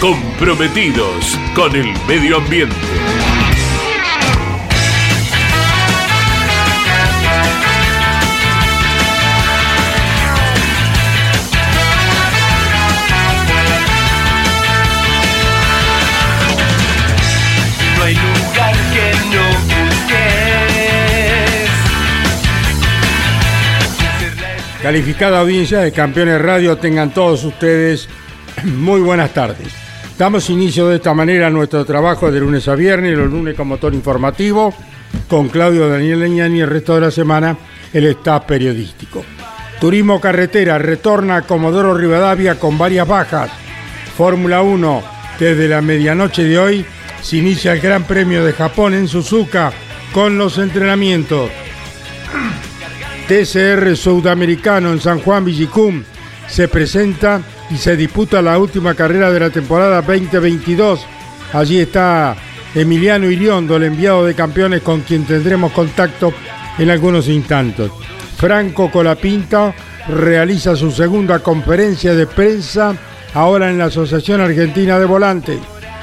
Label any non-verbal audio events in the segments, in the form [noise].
comprometidos con el medio ambiente. No hay lugar que no busques. Calificada audiencia de Campeones Radio, tengan todos ustedes [clears throat] muy buenas tardes. Damos inicio de esta manera a nuestro trabajo de lunes a viernes, los lunes con motor informativo, con Claudio Daniel Leñani y el resto de la semana el staff periodístico. Turismo Carretera retorna a Comodoro Rivadavia con varias bajas. Fórmula 1, desde la medianoche de hoy se inicia el Gran Premio de Japón en Suzuka con los entrenamientos. TCR Sudamericano en San Juan Villicum se presenta y se disputa la última carrera de la temporada 2022. Allí está Emiliano Iriondo, el enviado de campeones con quien tendremos contacto en algunos instantes. Franco Colapinta realiza su segunda conferencia de prensa ahora en la Asociación Argentina de Volantes.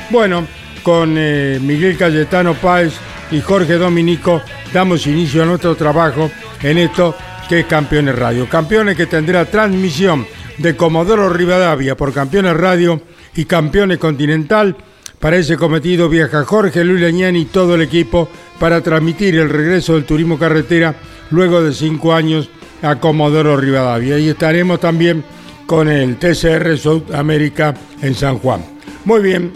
Bueno, con eh, Miguel Cayetano Páez y Jorge Dominico damos inicio a nuestro trabajo en esto que es Campeones Radio. Campeones que tendrá transmisión de Comodoro Rivadavia por Campeones Radio y Campeones Continental. Para ese cometido viaja Jorge Luis Leñani y todo el equipo para transmitir el regreso del turismo carretera luego de cinco años a Comodoro Rivadavia. Y estaremos también con el TCR Sudamérica en San Juan. Muy bien,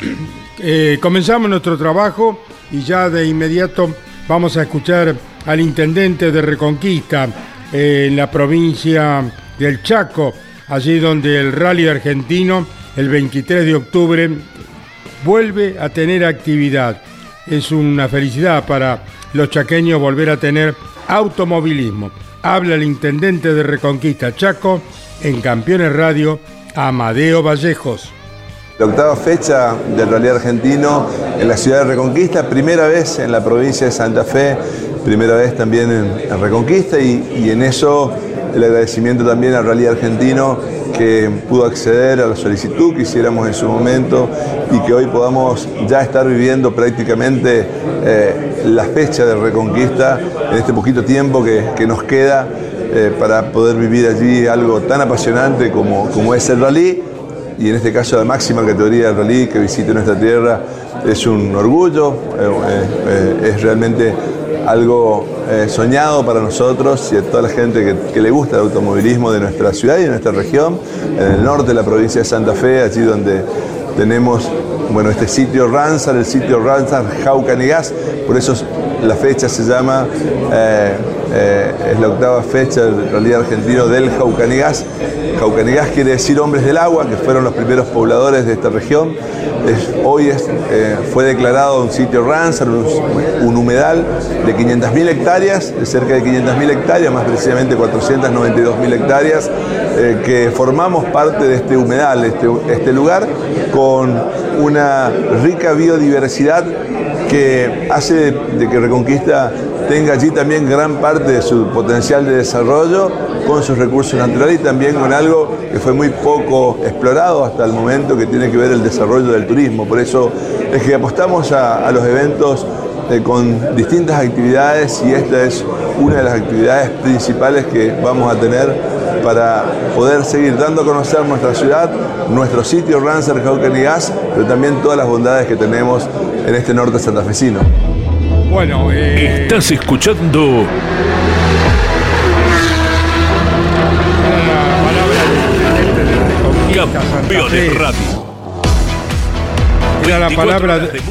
[clears throat] eh, comenzamos nuestro trabajo y ya de inmediato vamos a escuchar al intendente de Reconquista eh, en la provincia del Chaco, allí donde el rally argentino el 23 de octubre vuelve a tener actividad. Es una felicidad para los chaqueños volver a tener automovilismo. Habla el intendente de Reconquista Chaco en Campeones Radio, Amadeo Vallejos. La octava fecha del Rally Argentino en la ciudad de Reconquista, primera vez en la provincia de Santa Fe, primera vez también en, Reconquista y, en eso el agradecimiento también al Rally Argentino que pudo acceder a la solicitud que hiciéramos en su momento y que hoy podamos ya estar viviendo prácticamente eh, la fecha de Reconquista en este poquito tiempo que, nos queda eh, para poder vivir allí algo tan apasionante como es el rally y en este caso la máxima categoría del rally que visite nuestra tierra es un orgullo, eh, eh, es realmente algo eh, soñado para nosotros y a toda la gente que, le gusta el automovilismo de nuestra ciudad y de nuestra región, en el norte de la provincia de Santa Fe, allí donde tenemos bueno, este sitio Ransar, el sitio Ransar Jaucanegas, por eso la fecha se llama, eh, eh, es la octava fecha del rally argentino del Jaucanegas. Jaucanegas quiere decir hombres del agua, que fueron los primeros pobladores de esta región. Hoy eh, fue declarado un sitio Ransar, un, un humedal de 500.000 hectáreas, de cerca de 500.000 hectáreas, más precisamente 492.000 hectáreas, eh, que formamos parte de este humedal, este, este lugar, con una rica biodiversidad que hace de, de que Reconquista tenga allí también gran parte de su potencial de desarrollo con sus recursos naturales y también con algo que fue muy poco explorado hasta el momento que tiene que ver el desarrollo del turismo. Por eso es que apostamos a, los eventos eh, con distintas actividades y esta es una de las actividades principales que vamos a tener para poder seguir dando a conocer nuestra ciudad, nuestro sitio Rancer, Cauquenes y Gas, pero también todas las bondades que tenemos en este norte santafesino. Bueno, eh... estás escuchando Campeones Radio. Era la palabra de,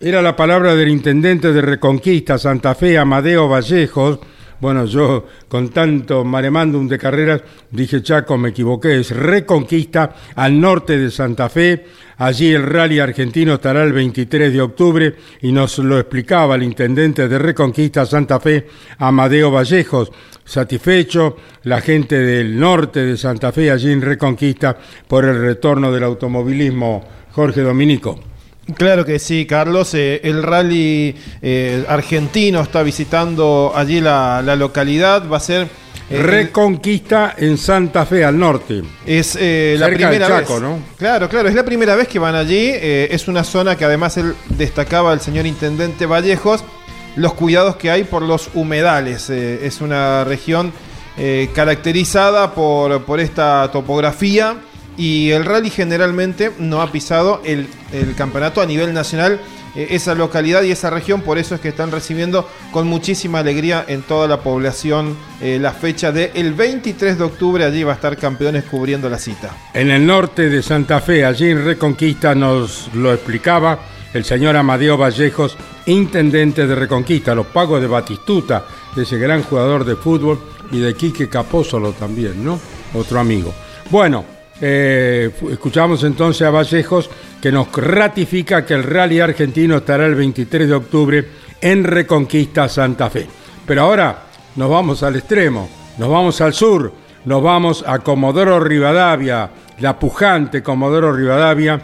era la palabra del intendente de Reconquista Santa Fe, Amadeo Vallejos. Bueno, yo con tanto maremándum de carreras dije, Chaco, me equivoqué, es Reconquista al norte de Santa Fe. Allí el rally argentino estará el 23 de octubre y nos lo explicaba el intendente de Reconquista Santa Fe, Amadeo Vallejos satisfecho la gente del norte de Santa Fe, allí en Reconquista, por el retorno del automovilismo. Jorge Dominico. Claro que sí, Carlos. Eh, el rally eh, argentino está visitando allí la, localidad. Va a ser. Eh, Reconquista en Santa Fe, al norte. Es la primera Chaco, vez. ¿no? Claro, claro, es la primera vez que van allí. es una zona que además él destacaba el señor intendente Vallejos los cuidados que hay por los humedales. Eh, es una región eh, caracterizada por, por, esta topografía y el rally generalmente no ha pisado el, campeonato a nivel nacional. Eh, esa localidad y esa región, por eso es que están recibiendo con muchísima alegría en toda la población la fecha del 23 de octubre. Allí va a estar campeones cubriendo la cita. En el norte de Santa Fe, allí en Reconquista, nos lo explicaba el señor Amadeo Vallejos, intendente de Reconquista, los pagos de Batistuta, de ese gran jugador de fútbol, y de Quique Capósolo también, ¿no? Otro amigo. Bueno, eh, escuchamos entonces a Vallejos que nos ratifica que el rally argentino estará el 23 de octubre en Reconquista Santa Fe. Pero ahora nos vamos al extremo, nos vamos al sur, nos vamos a Comodoro Rivadavia, la pujante Comodoro Rivadavia,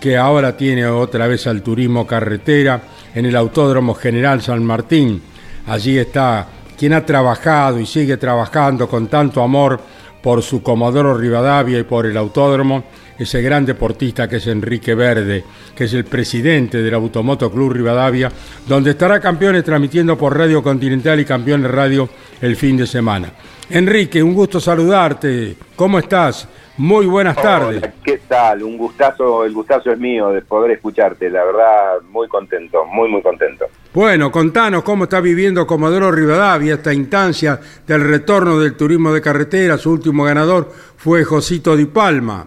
que ahora tiene otra vez al turismo carretera en el Autódromo General San Martín. Allí está quien ha trabajado y sigue trabajando con tanto amor por su Comodoro Rivadavia y por el autódromo, ese gran deportista que es Enrique Verde, que es el presidente del Automoto Club Rivadavia, donde estará campeones transmitiendo por Radio Continental y Campeones Radio el fin de semana. Enrique, un gusto saludarte. ¿Cómo estás? Muy buenas tardes. ¿Qué tal? Un gustazo, el gustazo es mío de poder escucharte, la verdad, muy contento, muy, muy contento. Bueno, contanos cómo está viviendo Comodoro Rivadavia esta instancia del retorno del turismo de carretera. Su último ganador fue Josito Di Palma.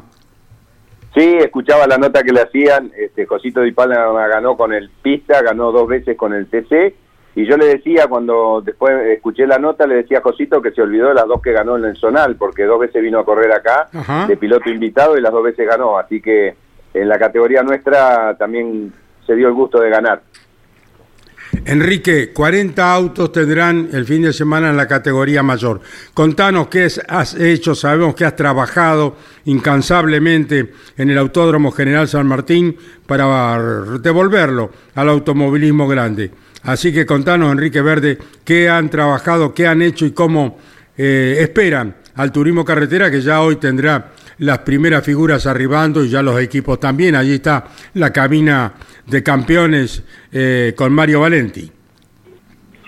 Sí, escuchaba la nota que le hacían. Este, Josito Di Palma ganó con el Pista, ganó dos veces con el TC y yo le decía, cuando después escuché la nota, le decía a Josito que se olvidó de las dos que ganó en el Zonal, porque dos veces vino a correr acá de piloto invitado y las dos veces ganó. Así que en la categoría nuestra también se dio el gusto de ganar. Enrique, 40 autos tendrán el fin de semana en la categoría mayor. Contanos qué has hecho, sabemos que has trabajado incansablemente en el Autódromo General San Martín para devolverlo al automovilismo grande. Así que contanos, Enrique Verde, qué han trabajado, qué han hecho y cómo eh, esperan al turismo carretera, que ya hoy tendrá las primeras figuras arribando y ya los equipos también. Allí está la cabina de campeones eh, con Mario Valenti.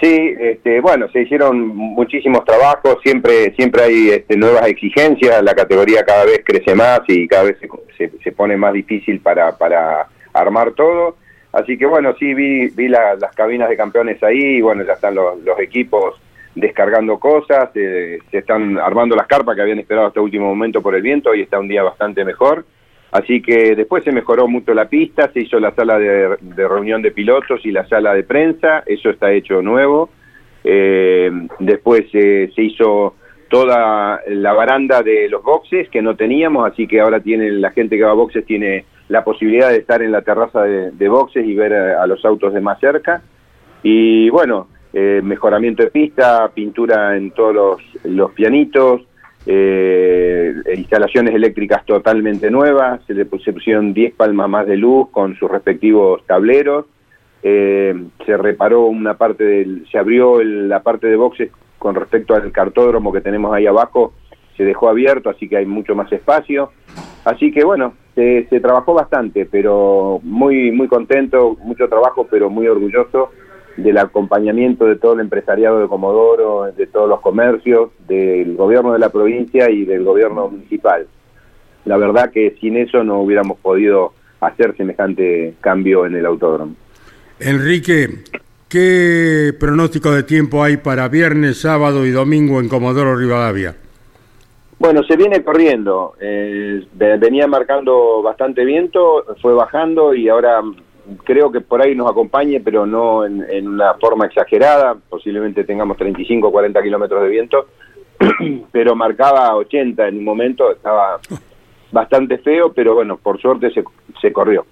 Sí, este, bueno, se hicieron muchísimos trabajos, siempre siempre hay este, nuevas exigencias, la categoría cada vez crece más y cada vez se, pone más difícil para, para armar todo. Así que bueno, sí, vi, vi las cabinas de campeones ahí, y bueno, ya están los, equipos descargando cosas, eh, se están armando las carpas que habían esperado hasta último momento por el viento, y está un día bastante mejor. Así que después se mejoró mucho la pista, se hizo la sala de, reunión de pilotos y la sala de prensa, eso está hecho nuevo. Eh, después eh, se hizo toda la baranda de los boxes que no teníamos, así que ahora tiene la gente que va a boxes tiene la posibilidad de estar en la terraza de, boxes y ver a, los autos de más cerca. Y bueno, eh, mejoramiento de pista, pintura en todos los, pianitos, eh, instalaciones eléctricas totalmente nuevas, se le pusieron 10 palmas más de luz con sus respectivos tableros, eh, se reparó una parte del, se abrió la parte de boxes con respecto al cartódromo que tenemos ahí abajo, se dejó abierto, así que hay mucho más espacio. Así que bueno, se, trabajó bastante, pero muy muy contento, mucho trabajo, pero muy orgulloso del acompañamiento de todo el empresariado de Comodoro, de todos los comercios, del gobierno de la provincia y del gobierno municipal. La verdad que sin eso no hubiéramos podido hacer semejante cambio en el autódromo. Enrique, ¿qué pronóstico de tiempo hay para viernes, sábado y domingo en Comodoro Rivadavia? Bueno, se viene corriendo. Eh, venía marcando bastante viento, fue bajando y ahora creo que por ahí nos acompañe, pero no en, una forma exagerada. Posiblemente tengamos 35 o 40 kilómetros de viento, [clears throat] pero marcaba 80 en un momento. Estaba bastante feo, pero bueno, por suerte se, se corrió.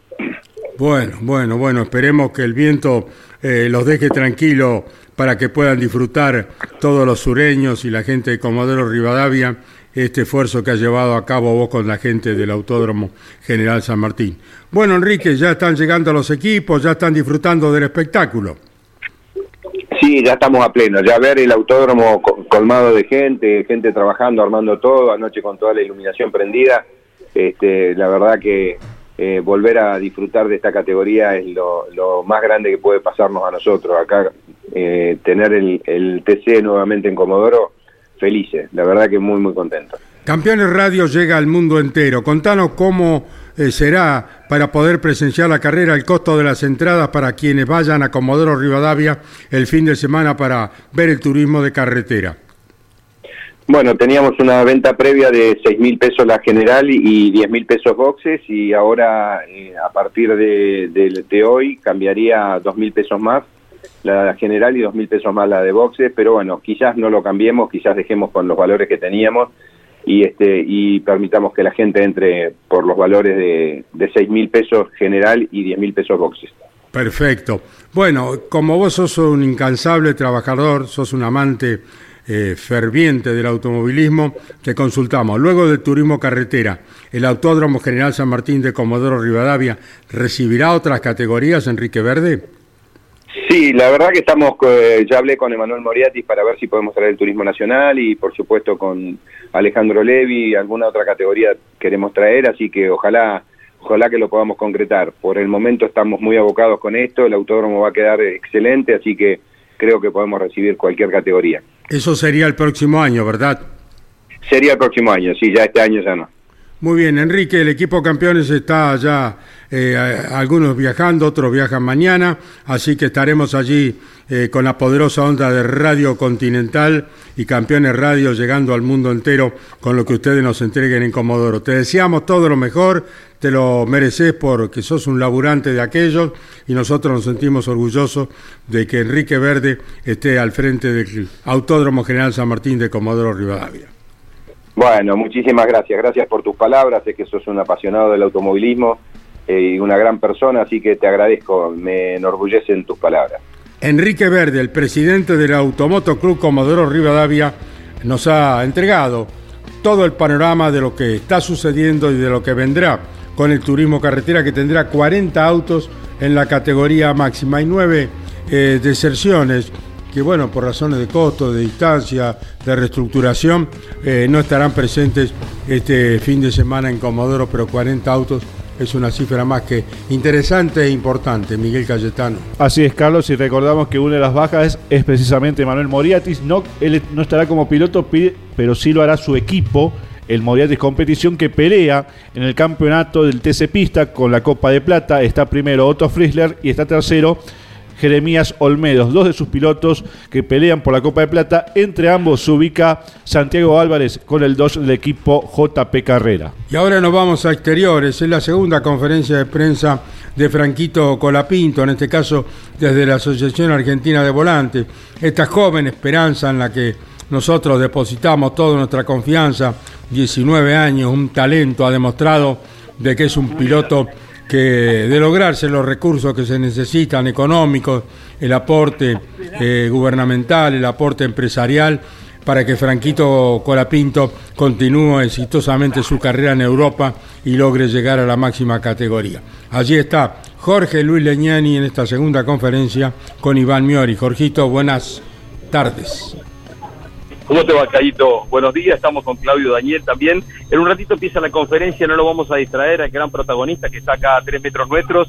Bueno, bueno, bueno, esperemos que el viento eh, los deje tranquilo para que puedan disfrutar todos los sureños y la gente de Comodoro Rivadavia este esfuerzo que ha llevado a cabo vos con la gente del Autódromo General San Martín. Bueno, Enrique, ya están llegando los equipos, ya están disfrutando del espectáculo. Sí, ya estamos a pleno. Ya ver el autódromo colmado de gente, gente trabajando, armando todo, anoche con toda la iluminación prendida. Este, la verdad que eh, volver a disfrutar de esta categoría es lo, más grande que puede pasarnos a nosotros. Acá eh, tener el, el TC nuevamente en Comodoro felices, la verdad que muy, muy contentos. Campeones Radio llega al mundo entero. Contanos cómo eh, será para poder presenciar la carrera, el costo de las entradas para quienes vayan a Comodoro Rivadavia el fin de semana para ver el turismo de carretera. Bueno, teníamos una venta previa de 6 mil pesos la general y 10 mil pesos boxes y ahora eh, a partir de, de, hoy cambiaría a 2 mil pesos más la general y dos mil pesos más la de boxe, pero bueno, quizás no lo cambiemos, quizás dejemos con los valores que teníamos y este y permitamos que la gente entre por los valores de, de seis mil pesos general y diez mil pesos boxes. Perfecto. Bueno, como vos sos un incansable trabajador, sos un amante eh, ferviente del automovilismo, te consultamos. Luego del turismo carretera, ¿el Autódromo General San Martín de Comodoro Rivadavia recibirá otras categorías, Enrique Verde? Sí, la verdad que estamos, eh, ya hablé con Emanuel Moriatis para ver si podemos traer el turismo nacional y por supuesto con Alejandro Levi, alguna otra categoría queremos traer, así que ojalá, ojalá que lo podamos concretar. Por el momento estamos muy abocados con esto, el autódromo va a quedar excelente, así que creo que podemos recibir cualquier categoría. Eso sería el próximo año, ¿verdad? Sería el próximo año, sí, ya este año ya no. Muy bien, Enrique, el equipo campeones está ya, eh, algunos viajando, otros viajan mañana, así que estaremos allí eh, con la poderosa onda de Radio Continental y Campeones Radio llegando al mundo entero con lo que ustedes nos entreguen en Comodoro. Te deseamos todo lo mejor, te lo mereces porque sos un laburante de aquellos y nosotros nos sentimos orgullosos de que Enrique Verde esté al frente del Autódromo General San Martín de Comodoro Rivadavia. Bueno, muchísimas gracias. Gracias por tus palabras. Sé que sos un apasionado del automovilismo eh, y una gran persona, así que te agradezco. Me enorgullecen tus palabras. Enrique Verde, el presidente del Automoto Club Comodoro Rivadavia, nos ha entregado todo el panorama de lo que está sucediendo y de lo que vendrá con el turismo carretera, que tendrá 40 autos en la categoría máxima y nueve eh, deserciones que bueno, por razones de costo, de distancia, de reestructuración, eh, no estarán presentes este fin de semana en Comodoro, pero 40 autos es una cifra más que interesante e importante, Miguel Cayetano. Así es, Carlos, y recordamos que una de las bajas es, precisamente Manuel Moriatis. No, él no estará como piloto, pero sí lo hará su equipo, el Moriatis Competición, que pelea en el campeonato del TC Pista con la Copa de Plata. Está primero Otto Friesler y está tercero Jeremías Olmedos, dos de sus pilotos que pelean por la Copa de Plata. Entre ambos se ubica Santiago Álvarez con el 2 del equipo JP Carrera. Y ahora nos vamos a exteriores. Es la segunda conferencia de prensa de Franquito Colapinto, en este caso desde la Asociación Argentina de Volantes. Esta joven esperanza en la que nosotros depositamos toda nuestra confianza, 19 años, un talento, ha demostrado de que es un piloto que de lograrse los recursos que se necesitan económicos, el aporte eh, gubernamental, el aporte empresarial, para que Franquito Colapinto continúe exitosamente su carrera en Europa y logre llegar a la máxima categoría. Allí está Jorge Luis Leñani en esta segunda conferencia con Iván Miori. Jorgito, buenas tardes. ¿Cómo te va, Caíto? Buenos días, estamos con Claudio Daniel también. En un ratito empieza la conferencia, no lo vamos a distraer al gran protagonista que está acá a tres metros nuestros,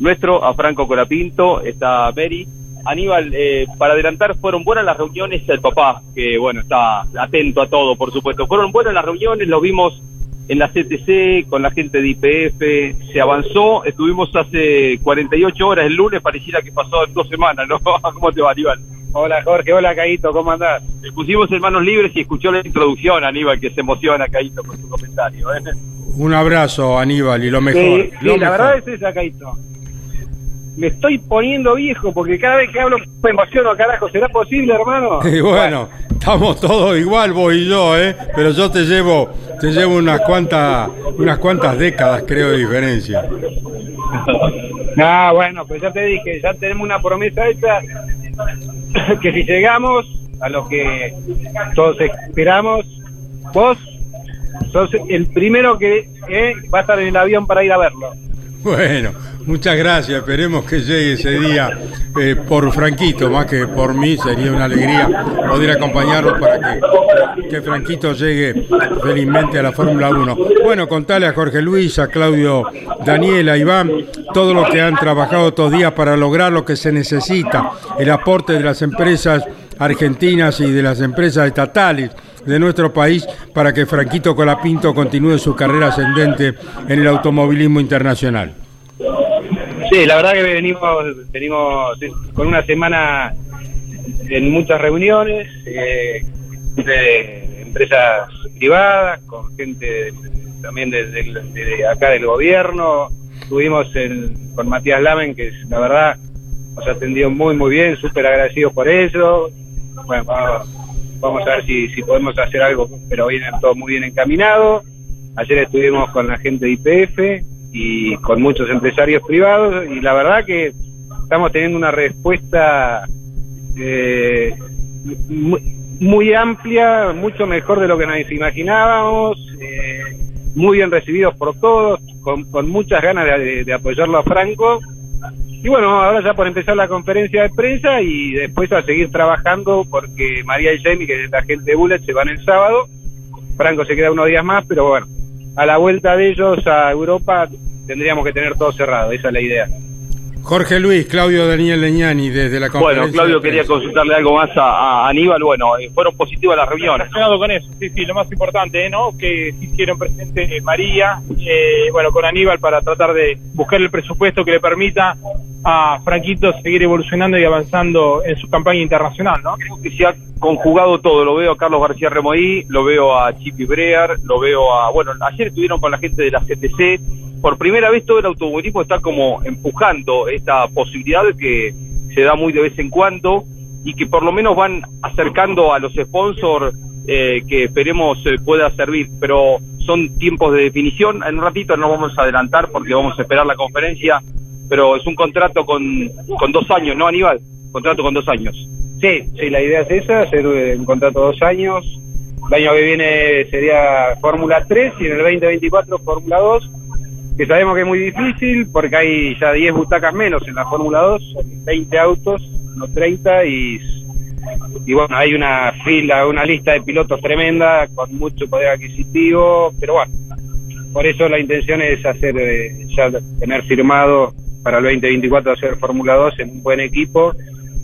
nuestro, a Franco Colapinto, está Mary, Aníbal, eh, para adelantar, fueron buenas las reuniones el papá, que bueno, está atento a todo, por supuesto. Fueron buenas las reuniones, lo vimos en la CTC, con la gente de IPF, se avanzó, estuvimos hace 48 horas el lunes, pareciera que pasó dos semanas, ¿no? [laughs] ¿Cómo te va, Aníbal? Hola Jorge, hola Caito, ¿cómo andás? Le pusimos en manos libres y escuchó la introducción, Aníbal, que se emociona, Caito, con su comentario. ¿eh? Un abrazo, Aníbal, y lo mejor. Sí, lo sí, la verdad es esa, Caito. Me estoy poniendo viejo porque cada vez que hablo me emociono, carajo. ¿Será posible, hermano? [laughs] Y bueno, estamos todos igual, vos y yo, ¿eh? Pero yo te llevo, te llevo unas cuantas, unas cuantas décadas, creo, de diferencia. Ah, bueno, pues ya te dije, ya tenemos una promesa hecha [laughs] que si llegamos a lo que todos esperamos, vos sos el primero que eh, va a estar en el avión para ir a verlo. [laughs] Bueno, muchas gracias. Esperemos que llegue ese día eh, por Franquito, más que por mí. Sería una alegría poder acompañarlo para que, que Franquito llegue felizmente a la Fórmula 1. Bueno, contale a Jorge Luis, a Claudio, Daniela, Iván, todo lo que han trabajado estos días para lograr lo que se necesita, el aporte de las empresas argentinas y de las empresas estatales de nuestro país para que Franquito Colapinto continúe su carrera ascendente en el automovilismo internacional. Sí, la verdad que venimos, venimos con una semana en muchas reuniones, eh, de empresas privadas, con gente también de, de- acá del gobierno. Estuvimos en- con Matías Lamen, que la verdad nos atendió muy, muy bien, súper agradecidos por eso. Bueno, vamos, a ver si, si podemos hacer algo, pero viene todo muy bien encaminado. Ayer estuvimos con la gente de IPF y con muchos empresarios privados y la verdad que estamos teniendo una respuesta eh, muy, muy amplia, mucho mejor de lo que nos imaginábamos, eh, muy bien recibidos por todos, con, con muchas ganas de apoyarlo a Franco. Y bueno, ahora ya por empezar la conferencia de prensa y después a seguir trabajando porque María y Jamie, que es la gente de Bullet, se van el sábado. Franco se queda unos días más, pero bueno, a la vuelta de ellos a Europa tendríamos que tener todo cerrado, esa es la idea. Jorge Luis, Claudio Daniel Leñani, desde la conferencia. Bueno, Claudio quería consultarle algo más a, a Aníbal. Bueno, eh, fueron positivas las reuniones. relacionado con eso, sí, sí, lo más importante, ¿no? Que se hicieron presente María, eh, bueno, con Aníbal para tratar de buscar el presupuesto que le permita a Franquito seguir evolucionando y avanzando en su campaña internacional, ¿no? Creo que se ha conjugado todo. Lo veo a Carlos García Remoí, lo veo a Chipi Brear, lo veo a. Bueno, ayer estuvieron con la gente de la CTC. Por primera vez todo el automovilismo está como empujando esta posibilidad que se da muy de vez en cuando y que por lo menos van acercando a los sponsors eh, que esperemos eh, pueda servir. Pero son tiempos de definición. En un ratito no vamos a adelantar porque vamos a esperar la conferencia. Pero es un contrato con, con dos años, ¿no, Aníbal? Contrato con dos años. Sí, sí, la idea es esa, hacer un contrato dos años. El año que viene sería Fórmula 3 y en el 2024 Fórmula 2, que sabemos que es muy difícil porque hay ya 10 butacas menos en la Fórmula 2, son 20 autos, no 30, y, y bueno, hay una fila, una lista de pilotos tremenda con mucho poder adquisitivo, pero bueno, por eso la intención es hacer, eh, ya tener firmado para el 2024 hacer Fórmula 2 en un buen equipo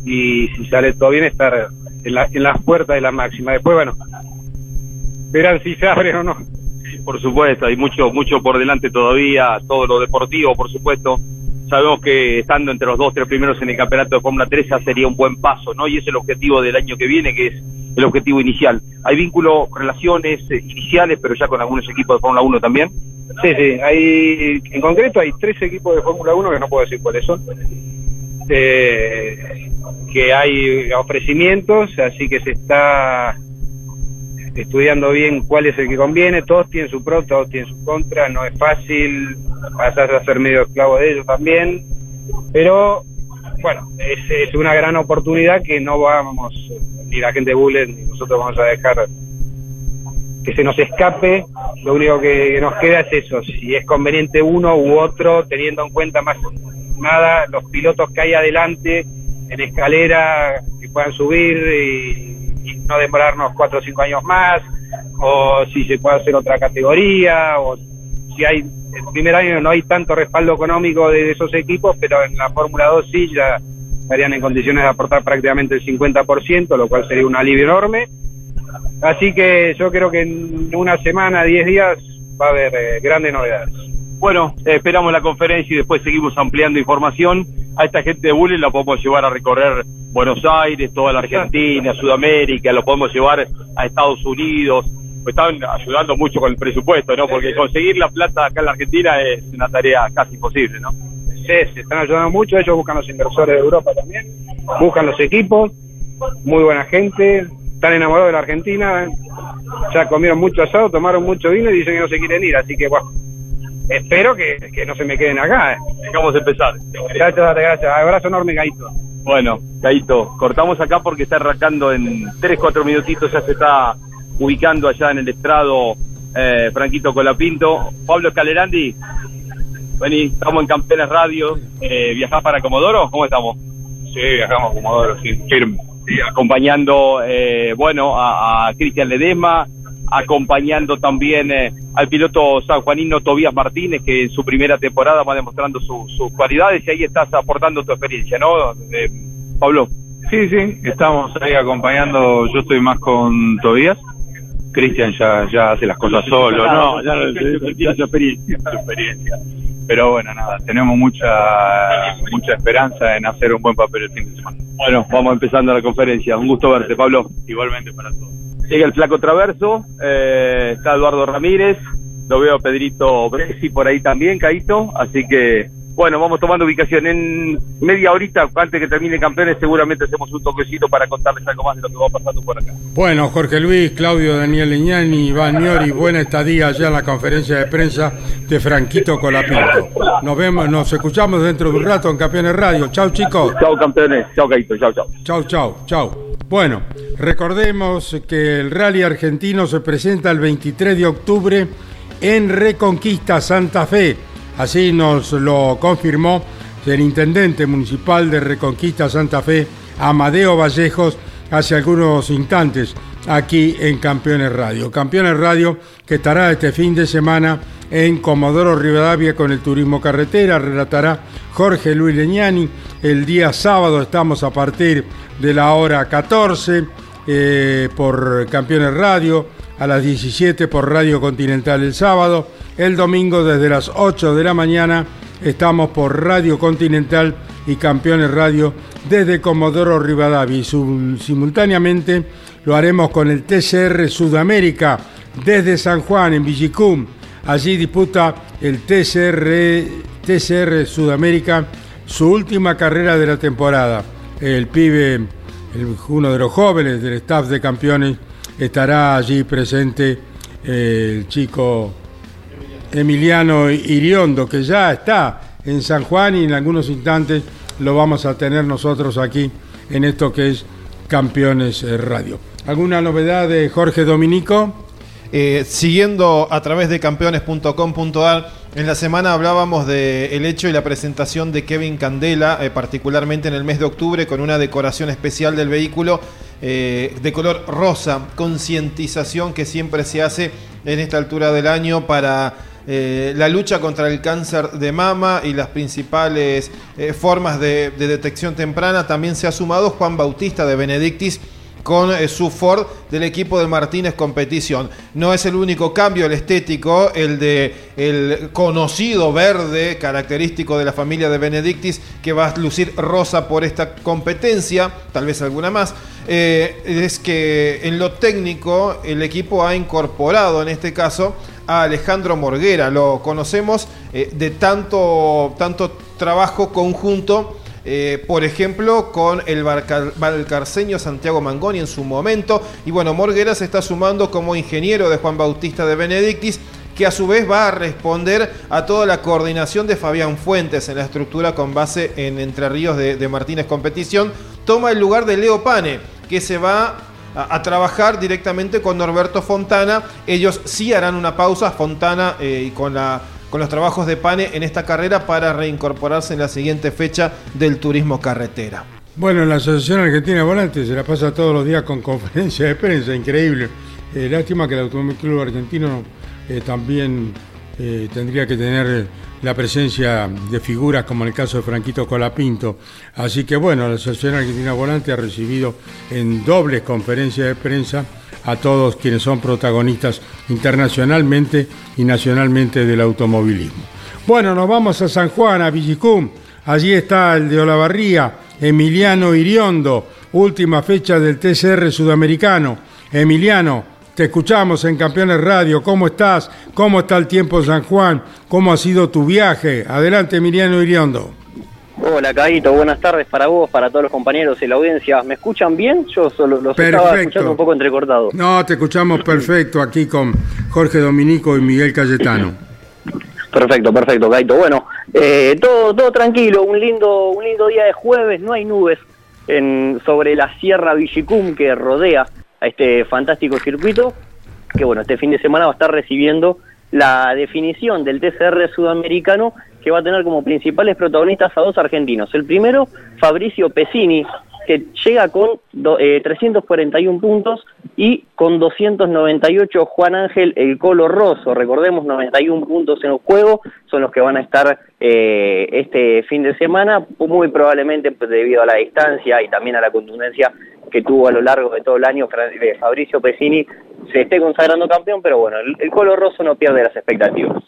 y si sale todo bien estar en, la- en las puertas de la máxima. Después, bueno, verán si se abren o no. Por supuesto, hay mucho, mucho por delante todavía, todo lo deportivo, por supuesto. Sabemos que estando entre los dos, tres primeros en el campeonato de Fórmula 3 ya sería un buen paso, ¿no? Y es el objetivo del año que viene, que es el objetivo inicial. Hay vínculos, relaciones eh, iniciales, pero ya con algunos equipos de Fórmula 1 también. Sí, sí, hay, en concreto hay tres equipos de Fórmula 1 que no puedo decir cuáles son, eh, que hay ofrecimientos, así que se está estudiando bien cuál es el que conviene, todos tienen su pro, todos tienen su contra, no es fácil, pasar a ser medio esclavo de ellos también, pero bueno, es, es una gran oportunidad que no vamos, ni la gente de Bullet, ni nosotros vamos a dejar que se nos escape, lo único que nos queda es eso, si es conveniente uno u otro, teniendo en cuenta más nada los pilotos que hay adelante en escalera, que puedan subir y, no demorarnos cuatro o cinco años más, o si se puede hacer otra categoría, o si hay, el primer año no hay tanto respaldo económico de esos equipos, pero en la Fórmula 2 sí, ya estarían en condiciones de aportar prácticamente el 50%, lo cual sería un alivio enorme. Así que yo creo que en una semana, 10 días, va a haber eh, grandes novedades. Bueno, esperamos la conferencia y después seguimos ampliando información. A esta gente de Bullying la podemos llevar a recorrer Buenos Aires, toda la Argentina, Sudamérica, lo podemos llevar a Estados Unidos. Pues están ayudando mucho con el presupuesto, ¿no? Porque conseguir la plata acá en la Argentina es una tarea casi imposible, ¿no? Sí, se están ayudando mucho. Ellos buscan los inversores de Europa también, buscan los equipos, muy buena gente, están enamorados de la Argentina, ya comieron mucho asado, tomaron mucho vino y dicen que no se quieren ir. Así que, bueno, espero que, que no se me queden acá. ¿eh? Dejamos empezar. Gracias, gracias. Abrazo enorme, Gaito. Bueno, Caito, cortamos acá porque está arrancando en 3, 4 minutitos, ya se está ubicando allá en el estrado eh, Franquito Colapinto. Pablo Calerandi, vení, estamos en Campeones Radio, eh, ¿viajás para Comodoro? ¿Cómo estamos? Sí, viajamos a Comodoro, sí, firme. Sí, acompañando, eh, bueno, a, a Cristian Ledesma, acompañando también eh, al piloto sanjuanino Tobías Martínez, que en su primera temporada va demostrando su- sus cualidades y ahí estás aportando tu experiencia, ¿no, eh, Pablo? Sí, sí, estamos ahí acompañando, yo estoy más con Tobías. Cristian ya, ya hace las cosas solo, ¿no? Ya tiene su experiencia. su experiencia. Pero bueno, nada, tenemos mucha mucha esperanza en hacer un buen papel el fin de semana. Bueno, vamos empezando la conferencia. Un gusto verte, Pablo. Igualmente para todos. Llega el flaco Traverso, eh, está Eduardo Ramírez, lo veo a Pedrito Bresi por ahí también, Caito, así que bueno, vamos tomando ubicación. En media horita, antes que termine campeones, seguramente hacemos un toquecito para contarles algo más de lo que va pasando por acá. Bueno, Jorge Luis, Claudio Daniel Leñani, Iván Niori, buena estadía allá en la conferencia de prensa de Franquito Colapinto. Nos vemos, nos escuchamos dentro de un rato en Campeones Radio. Chau chicos. Chao campeones, chao Caito, chao, chao. Chau, chau, chau. Bueno, recordemos que el rally argentino se presenta el 23 de octubre en Reconquista Santa Fe. Así nos lo confirmó el intendente municipal de Reconquista Santa Fe, Amadeo Vallejos, hace algunos instantes aquí en Campeones Radio. Campeones Radio que estará este fin de semana en Comodoro Rivadavia con el turismo carretera, relatará Jorge Luis Leñani. El día sábado estamos a partir de la hora 14 eh, por Campeones Radio, a las 17 por Radio Continental el sábado. El domingo desde las 8 de la mañana estamos por Radio Continental y Campeones Radio desde Comodoro Rivadavia. Y simultáneamente lo haremos con el TCR Sudamérica desde San Juan en Villicum. Allí disputa el TCR, TCR Sudamérica su última carrera de la temporada. El pibe, el- uno de los jóvenes del staff de campeones, estará allí presente eh, el chico Emiliano Iriondo, que ya está en San Juan y en algunos instantes lo vamos a tener nosotros aquí en esto que es Campeones eh, Radio. ¿Alguna novedad de Jorge Dominico? Eh, siguiendo a través de campeones.com.ar, en la semana hablábamos del hecho y la presentación de Kevin Candela, eh, particularmente en el mes de octubre, con una decoración especial del vehículo eh, de color rosa, concientización que siempre se hace en esta altura del año para eh, la lucha contra el cáncer de mama y las principales eh, formas de, de detección temprana. También se ha sumado Juan Bautista de Benedictis con eh, su Ford del equipo de Martínez Competición. No es el único cambio, el estético, el de el conocido verde característico de la familia de Benedictis que va a lucir rosa por esta competencia, tal vez alguna más. Es que en lo técnico el equipo ha incorporado en este caso a Alejandro Morguera. Lo conocemos eh, de tanto, tanto trabajo conjunto eh, por ejemplo, con el valcarceño Santiago Mangoni en su momento. Y bueno, Morguera se está sumando como ingeniero de Juan Bautista de Benedictis, que a su vez va a responder a toda la coordinación de Fabián Fuentes en la estructura con base en Entre Ríos de Martínez Competición. Toma el lugar de Leo Pane, que se va a, trabajar directamente con Norberto Fontana. Ellos sí harán una pausa, Fontana eh, con la con los trabajos de Pane en esta carrera para reincorporarse en la siguiente fecha del turismo carretera. Bueno, la Asociación Argentina de Volantes se la pasa todos los días con conferencias de prensa, increíble. Eh, lástima que el Automóvil Club Argentino eh, también eh, tendría que tener la presencia de figuras como en el caso de Franquito Colapinto. Así que bueno, la Asociación Argentina Volante ha recibido en dobles conferencias de prensa a todos quienes son protagonistas internacionalmente y nacionalmente del automovilismo. Bueno, nos vamos a San Juan, a Villicum. Allí está el de Olavarría, Emiliano Iriondo, última fecha del TCR sudamericano. Emiliano, te escuchamos en Campeones Radio. ¿Cómo estás? ¿Cómo está el tiempo en San Juan? ¿Cómo ha sido tu viaje? Adelante, Emiliano Iriondo. Hola, Caito. Buenas tardes para vos, para todos los compañeros y la audiencia. ¿Me escuchan bien? Yo solo los estaba escuchando un poco entrecortado. No, te escuchamos perfecto aquí con Jorge Dominico y Miguel Cayetano. Perfecto, perfecto, Caito. Bueno, eh, todo, todo tranquilo. Un lindo, un lindo día de jueves. No hay nubes en, sobre la Sierra Villicum que rodea este fantástico circuito, que bueno, este fin de semana va a estar recibiendo la definición del TCR sudamericano que va a tener como principales protagonistas a dos argentinos. El primero, Fabricio Pesini, que llega con 341 eh, puntos y con 298 Juan Ángel El Colo Rosso. Recordemos, 91 puntos en el juego son los que van a estar eh, este fin de semana, muy probablemente pues, debido a la distancia y también a la contundencia que tuvo a lo largo de todo el año Fabricio Pesini se esté consagrando campeón, pero bueno, el, Colo Rosso no pierde las expectativas.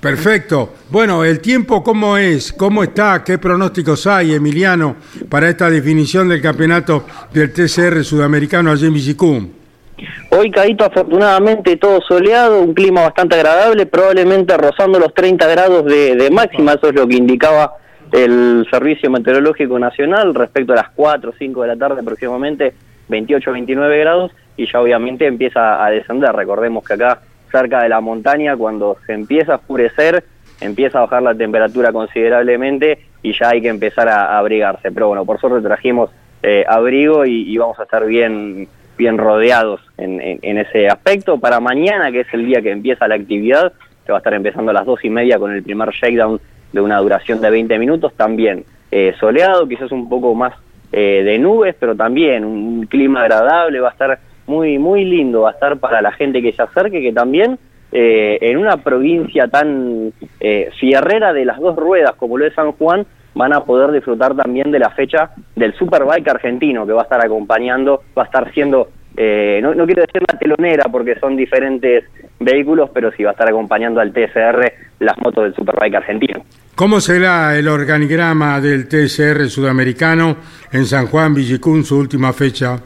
Perfecto. Bueno, el tiempo, ¿cómo es? ¿Cómo está? ¿Qué pronósticos hay, Emiliano, para esta definición del campeonato del TCR sudamericano allí en Villicum? Hoy, Caíto, afortunadamente todo soleado, un clima bastante agradable, probablemente rozando los 30 grados de, de máxima, eso es lo que indicaba el Servicio Meteorológico Nacional respecto a las 4 o 5 de la tarde aproximadamente, 28 29 grados, y ya obviamente empieza a descender. Recordemos que acá, cerca de la montaña, cuando se empieza a oscurecer, empieza a bajar la temperatura considerablemente y ya hay que empezar a, abrigarse. Pero bueno, por suerte trajimos eh, abrigo y, vamos a estar bien, bien rodeados en, en, ese aspecto. Para mañana, que es el día que empieza la actividad, que va a estar empezando a las dos y media con el primer shakedown de una duración de 20 minutos, también eh, soleado, quizás un poco más eh, de nubes, pero también un clima agradable, va a estar muy, muy lindo, va a estar para la gente que se acerque, que también eh, en una provincia tan fierrera de las dos ruedas como lo es San Juan, van a poder disfrutar también de la fecha del Superbike argentino, que va a estar acompañando, va a estar siendo, no, no quiero decir la telonera porque son diferentes vehículos, pero sí va a estar acompañando al TSR las motos del Superbike argentino. ¿Cómo será el organigrama del TSR sudamericano en San Juan Villicún, su última fecha?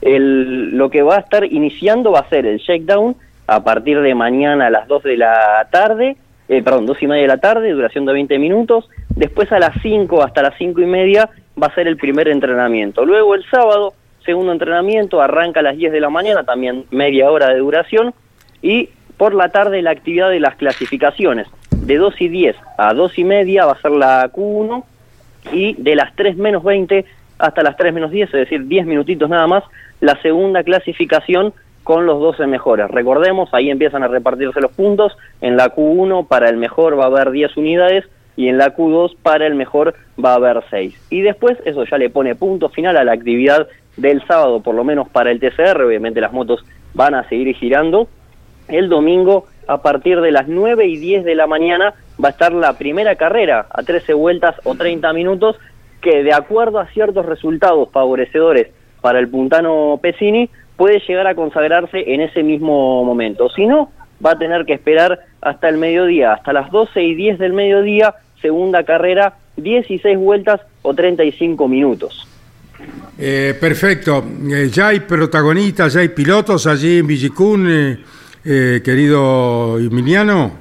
El, lo que va a estar iniciando va a ser el shakedown a partir de mañana a las 2 de la tarde, eh, perdón, 2 y media de la tarde, duración de 20 minutos. Después a las 5 hasta las 5 y media va a ser el primer entrenamiento. Luego el sábado, segundo entrenamiento, arranca a las 10 de la mañana, también media hora de duración. Y por la tarde la actividad de las clasificaciones de 2 y 10 a 2 y media va a ser la Q1 y de las 3 menos 20 hasta las 3 menos 10, es decir, 10 minutitos nada más, la segunda clasificación con los 12 mejores. Recordemos, ahí empiezan a repartirse los puntos, en la Q1 para el mejor va a haber 10 unidades y en la Q2 para el mejor va a haber 6. Y después eso ya le pone punto final a la actividad del sábado, por lo menos para el TCR, obviamente las motos van a seguir girando. El domingo a partir de las 9 y 10 de la mañana va a estar la primera carrera a 13 vueltas o 30 minutos que de acuerdo a ciertos resultados favorecedores para el puntano Pesini puede llegar a consagrarse en ese mismo momento. Si no, va a tener que esperar hasta el mediodía, hasta las 12 y 10 del mediodía, segunda carrera, 16 vueltas o 35 minutos. Eh, perfecto. Eh, ya hay protagonistas, ya hay pilotos allí en Villicún. Eh, eh, querido Emiliano?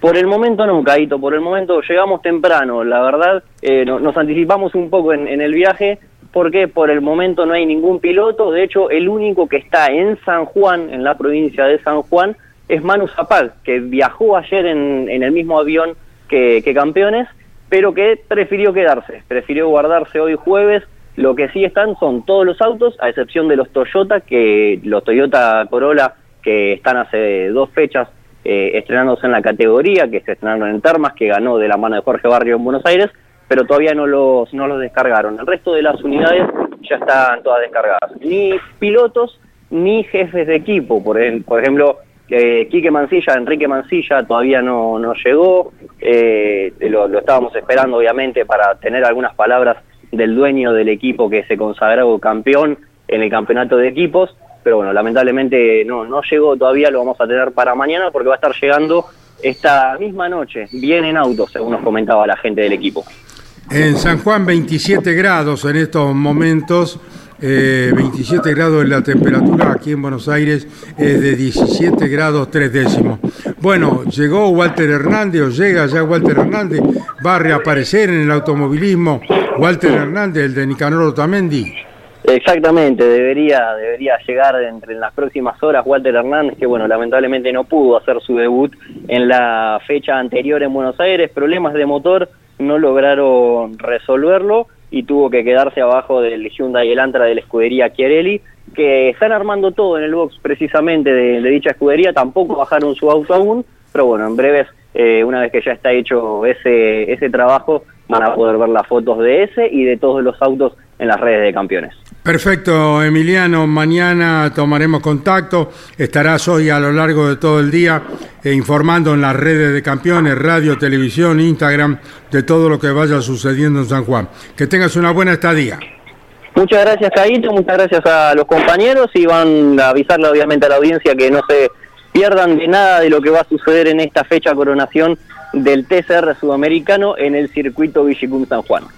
Por el momento no, Caito, por el momento llegamos temprano, la verdad, eh, nos anticipamos un poco en, el viaje, porque por el momento no hay ningún piloto, de hecho el único que está en San Juan, en la provincia de San Juan, es Manu Zapag, que viajó ayer en, el mismo avión que, que campeones, pero que prefirió quedarse, prefirió guardarse hoy jueves, lo que sí están son todos los autos, a excepción de los Toyota, que los Toyota Corolla que están hace dos fechas eh, estrenándose en la categoría, que se estrenaron en Termas, que ganó de la mano de Jorge Barrio en Buenos Aires, pero todavía no los, no los descargaron. El resto de las unidades ya están todas descargadas. Ni pilotos ni jefes de equipo. Por, por ejemplo, Eh, Quique Mancilla, Enrique Mancilla todavía no, no llegó, eh, lo, lo, estábamos esperando obviamente para tener algunas palabras del dueño del equipo que se consagró campeón en el campeonato de equipos, pero bueno, lamentablemente no, no llegó todavía, lo vamos a tener para mañana porque va a estar llegando esta misma noche, bien en auto, según nos comentaba la gente del equipo. En San Juan 27 grados en estos momentos, eh, 27 grados en la temperatura, aquí en Buenos Aires es de 17 grados 3 décimos. Bueno, llegó Walter Hernández o llega ya Walter Hernández, va a reaparecer en el automovilismo Walter Hernández, el de Nicanor Otamendi. Exactamente, debería, debería llegar entre las próximas horas Walter Hernández, que bueno, lamentablemente no pudo hacer su debut en la fecha anterior en Buenos Aires, problemas de motor no lograron resolverlo y tuvo que quedarse abajo del Hyundai Elantra de la escudería Chiarelli, que están armando todo en el box precisamente de, dicha escudería, tampoco bajaron su auto aún, pero bueno, en breves, eh, una vez que ya está hecho ese, ese trabajo, van a poder ver las fotos de ese y de todos los autos en las redes de campeones. Perfecto, Emiliano. Mañana tomaremos contacto. Estarás hoy a lo largo de todo el día eh, informando en las redes de campeones, radio, televisión, Instagram, de todo lo que vaya sucediendo en San Juan. Que tengas una buena estadía. Muchas gracias, Caíto. Muchas gracias a los compañeros y van a avisarle obviamente a la audiencia que no se pierdan de nada de lo que va a suceder en esta fecha coronación del TCR sudamericano en el circuito Villicum San Juan.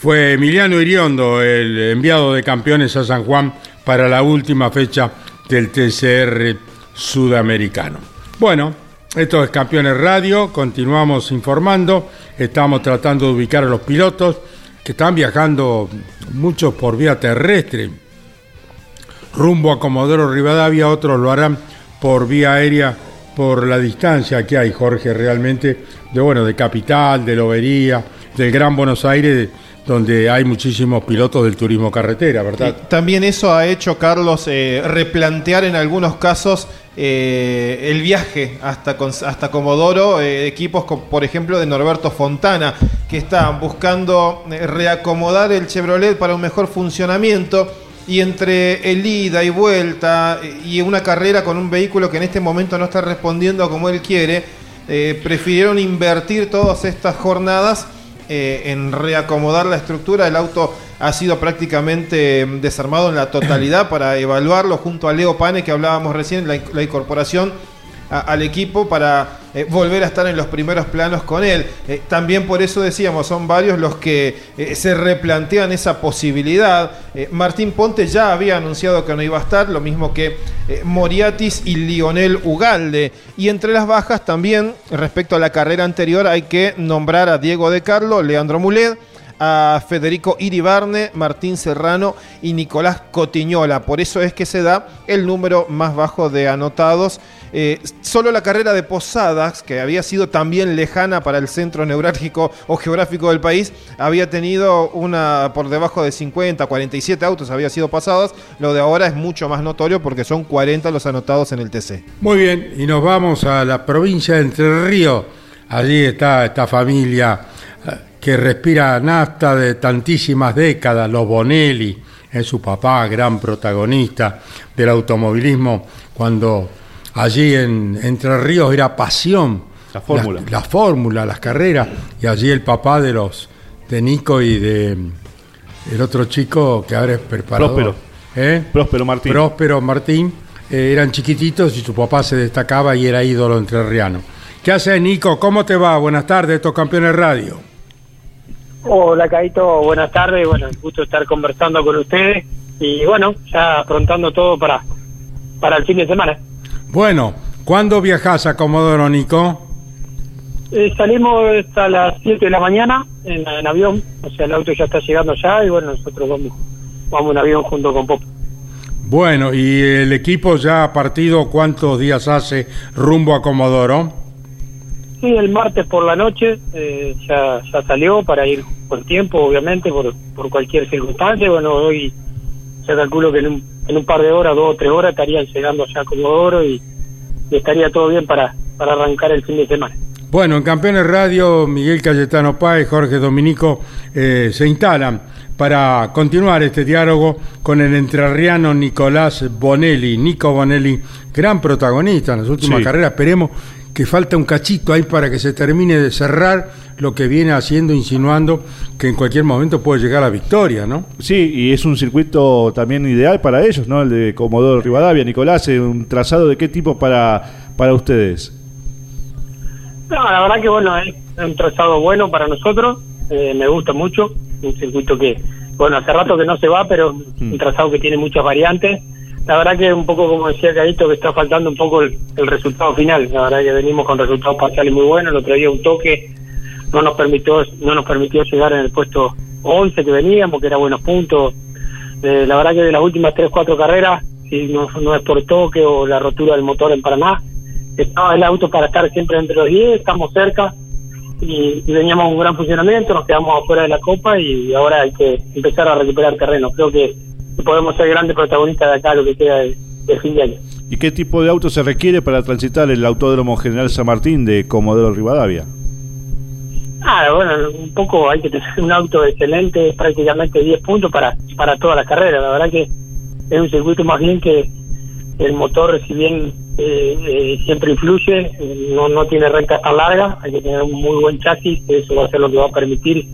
Fue Emiliano Iriondo, el enviado de campeones a San Juan para la última fecha del TCR sudamericano. Bueno, esto es Campeones Radio, continuamos informando, estamos tratando de ubicar a los pilotos que están viajando muchos por vía terrestre, rumbo a Comodoro Rivadavia, otros lo harán por vía aérea por la distancia que hay, Jorge, realmente, de bueno, de Capital, de Lobería, del Gran Buenos Aires, donde hay muchísimos pilotos del turismo carretera, ¿verdad? también eso ha hecho, Carlos, eh, replantear en algunos casos eh, el viaje hasta, hasta Comodoro, eh, equipos, por ejemplo, de Norberto Fontana, que están buscando reacomodar el Chevrolet para un mejor funcionamiento. Y entre el ida y vuelta y una carrera con un vehículo que en este momento no está respondiendo como él quiere, prefirieron invertir todas estas jornadas eh, en reacomodar la estructura. El auto ha sido prácticamente mm, desarmado en la totalidad para evaluarlo junto a Leo Pane, que hablábamos recién, la, la incorporación al equipo para eh, volver a estar en los primeros planos con él. Eh, también por eso decíamos, son varios los que eh, se replantean esa posibilidad. Martín Ponte ya había anunciado que no iba a estar, lo mismo que Moriatis y Lionel Ugalde. Y entre las bajas también, respecto a la carrera anterior, hay que nombrar a Diego de Carlo, Leandro Mulet a Federico Iribarne, Martín Serrano y Nicolás Cotiñola. Por eso es que se da el número más bajo de anotados. Eh, solo la carrera de Posadas, que había sido también lejana para el centro neurálgico o geográfico del país, había tenido una por debajo de 50, 47 autos había sido pasadas. Lo de ahora es mucho más notorio porque son 40 los anotados en el TC. Muy bien, y nos vamos a la provincia de Entre Ríos. Allí está esta familia que respira nafta de tantísimas décadas, los Bonelli, es su papá, gran protagonista del automovilismo, cuando allí en Entre Ríos era pasión. La fórmula. La, fórmula, las carreras, y allí el papá de los de Nico y de el otro chico que ahora es preparador. Próspero. ¿Eh? Próspero Martín. Próspero Martín. Eh, eran chiquititos y su papá se destacaba y era ídolo entrerriano. ¿Qué hace Nico? ¿Cómo te va? Buenas tardes, estos campeones radio. Hola, Caito, buenas tardes. Bueno, gusto estar conversando con ustedes y bueno, ya aprontando todo para, para el fin de semana. Bueno, ¿cuándo viajas a Comodoro, Nico? Eh, salimos hasta las 7 de la mañana en, avión, o sea, el auto ya está llegando ya y bueno, nosotros vamos, vamos en avión junto con Pop. Bueno, ¿y el equipo ya ha partido cuántos días hace rumbo a Comodoro? Sí, el martes por la noche eh, ya, ya salió para ir con tiempo, obviamente, por, por cualquier circunstancia. Bueno, hoy ya calculo que en un, en un par de horas, dos o tres horas, estarían llegando ya como oro y, estaría todo bien para, para arrancar el fin de semana. Bueno, en Campeones Radio, Miguel Cayetano Páez, Jorge Dominico eh, se instalan para continuar este diálogo con el entrerriano Nicolás Bonelli. Nico Bonelli, gran protagonista en las últimas carreras. Esperemos que falta un cachito ahí para que se termine de cerrar lo que viene haciendo, insinuando que en cualquier momento puede llegar a la victoria, ¿no? Sí, y es un circuito también ideal para ellos, ¿no? El de Comodoro Rivadavia. Nicolás, ¿un trazado de qué tipo para, para ustedes? No, la verdad que bueno, es un trazado bueno para nosotros, eh, me gusta mucho, un circuito que, bueno, hace rato que no se va, pero un trazado que tiene muchas variantes la verdad que un poco como decía Cadito que está faltando un poco el, resultado final. La verdad que venimos con resultados parciales muy buenos. El otro día un toque no nos permitió no nos permitió llegar en el puesto 11 que veníamos que era buenos puntos. Eh, la verdad que de las últimas 3 4 carreras si no, no es por toque o la rotura del motor en Paraná estaba el auto para estar siempre entre los 10 estamos cerca y, y veníamos un gran funcionamiento nos quedamos afuera de la copa y ahora hay que empezar a recuperar terreno. Creo que podemos ser grandes protagonistas de acá lo que queda de, fin de año. ¿Y qué tipo de auto se requiere para transitar el Autódromo General San Martín de Comodoro Rivadavia? Ah, bueno, un poco hay que tener un auto excelente, prácticamente 10 puntos para, para toda la carrera. La verdad que es un circuito más bien que el motor, si bien eh, eh, siempre influye, no, no tiene rectas tan largas, hay que tener un muy buen chasis, eso va a ser lo que va a permitir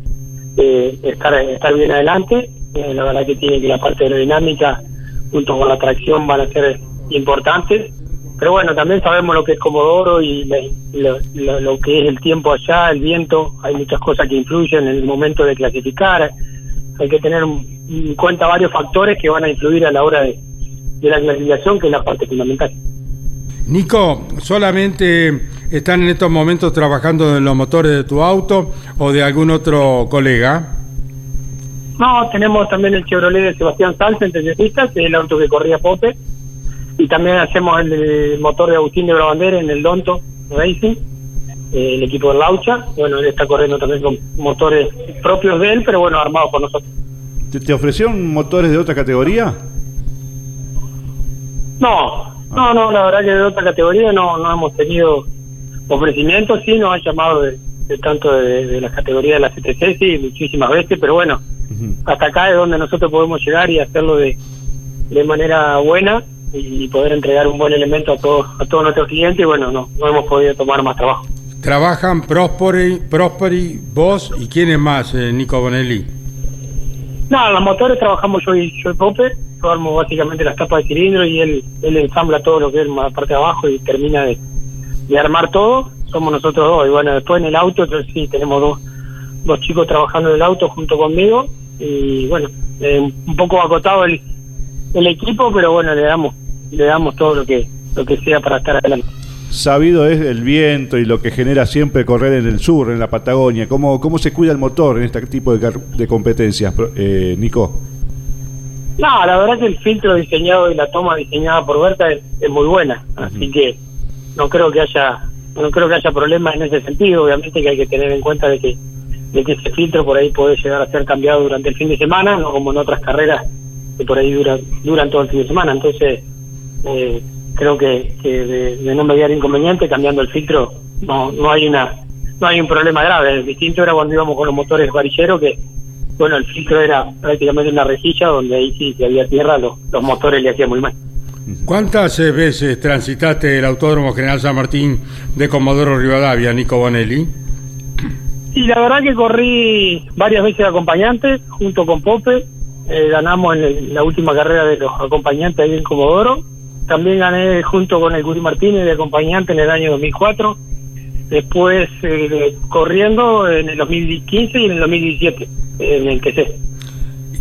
eh, estar, estar bien adelante la verdad que tiene que la parte aerodinámica junto con la tracción van a ser importantes. Pero bueno, también sabemos lo que es Comodoro y lo, que es el tiempo allá, el viento, hay muchas cosas que influyen en el momento de clasificar. Hay que tener en cuenta varios factores que van a influir a la hora de, de la clasificación, que es la parte fundamental. Nico, ¿solamente están en estos momentos trabajando en los motores de tu auto o de algún otro colega? No, tenemos también el Chevrolet de Sebastián Salsa en es el auto que corría Pope. Y también hacemos el, motor de Agustín de Brabander en el Donto Racing, eh, el equipo de Laucha. Bueno, él está corriendo también con motores propios de él, pero bueno, armados por nosotros. ¿Te, ofrecieron motores de otra categoría? No, no, no, la verdad que de otra categoría no, no hemos tenido ofrecimientos, sí nos han llamado de, tanto de, de, la categoría de la CTC, sí, muchísimas veces, pero bueno, hasta acá es donde nosotros podemos llegar y hacerlo de, de manera buena y poder entregar un buen elemento a todos a todos nuestros clientes. Y bueno, no, no hemos podido tomar más trabajo. ¿Trabajan Prosperi, Prosperi vos y quiénes más, eh, Nico Bonelli? No, los motores trabajamos yo y, yo y Pope, yo armo básicamente las tapas de cilindro y él, él ensambla todo lo que es la parte de abajo y termina de, de armar todo, somos nosotros dos. Y bueno, después en el auto, entonces sí, tenemos dos dos chicos trabajando en el auto junto conmigo y bueno, eh, un poco acotado el, el equipo, pero bueno, le damos le damos todo lo que lo que sea para estar adelante. Sabido es el viento y lo que genera siempre correr en el sur, en la Patagonia. ¿Cómo, cómo se cuida el motor en este tipo de, de competencias, eh, Nico? No, la verdad que el filtro diseñado y la toma diseñada por Berta es, muy buena, así que no creo que haya no creo que haya problemas en ese sentido. Obviamente que hay que tener en cuenta de que de que ese filtro por ahí puede llegar a ser cambiado durante el fin de semana, no como en otras carreras que por ahí duran, duran todo el fin de semana. Entonces, eh, creo que, de, no mediar inconveniente, cambiando el filtro, no, no hay una no hay un problema grave. El distinto era cuando íbamos con los motores varilleros, que bueno, el filtro era prácticamente una rejilla donde ahí sí, si había tierra, los, los motores le hacían muy mal. ¿Cuántas veces transitaste el Autódromo General San Martín de Comodoro Rivadavia, Nico Bonelli? Y la verdad que corrí varias veces de acompañante junto con Pope. Eh, ganamos en, la última carrera de los acompañantes ahí en Comodoro. También gané junto con el Guri Martínez de acompañante en el año 2004. Después eh, corriendo en el 2015 y en el 2017, en el que sé.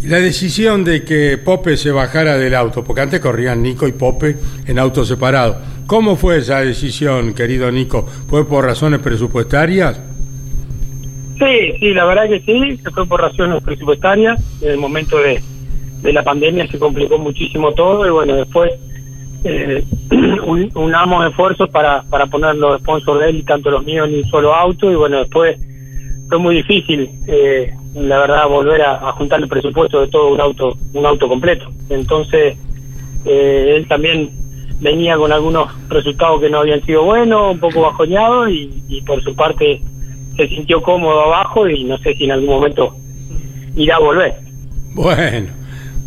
La decisión de que Pope se bajara del auto, porque antes corrían Nico y Pope en auto separado. ¿Cómo fue esa decisión, querido Nico? ¿Fue por razones presupuestarias? Sí, sí, la verdad que sí, se fue por razones presupuestarias. En el momento de, de la pandemia se complicó muchísimo todo y bueno, después eh, [clears throat] unamos esfuerzos para, para poner los sponsors de él y tanto los míos en un solo auto y bueno, después fue muy difícil, eh, la verdad, volver a, juntar el presupuesto de todo un auto, un auto completo. Entonces, eh, él también venía con algunos resultados que no habían sido buenos, un poco bajoñado y, y por su parte se sintió cómodo abajo y no sé si en algún momento irá a volver. Bueno,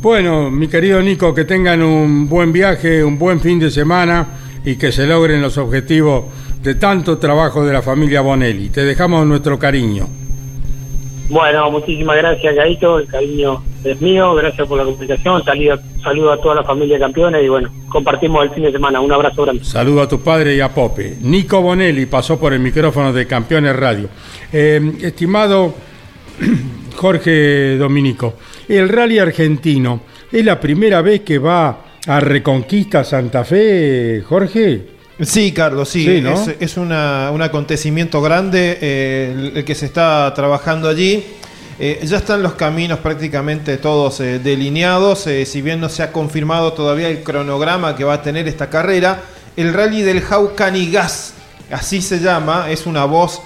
bueno, mi querido Nico, que tengan un buen viaje, un buen fin de semana y que se logren los objetivos de tanto trabajo de la familia Bonelli. Te dejamos nuestro cariño. Bueno, muchísimas gracias, Gaito. El cariño es mío. Gracias por la comunicación. Saludo, saludo a toda la familia campeones y bueno, compartimos el fin de semana. Un abrazo grande. Saludo a tu padre y a Pope. Nico Bonelli pasó por el micrófono de Campeones Radio. Eh, estimado [clears throat] Jorge Dominico, el rally argentino, ¿es la primera vez que va a Reconquista Santa Fe, Jorge? Sí, Carlos, sí. es, un acontecimiento grande eh, el, que se está trabajando allí. Eh, ya están los caminos prácticamente todos eh, delineados, si bien no se ha confirmado todavía el cronograma que va a tener esta carrera. El rally del Jaucanigas, así se llama, es una voz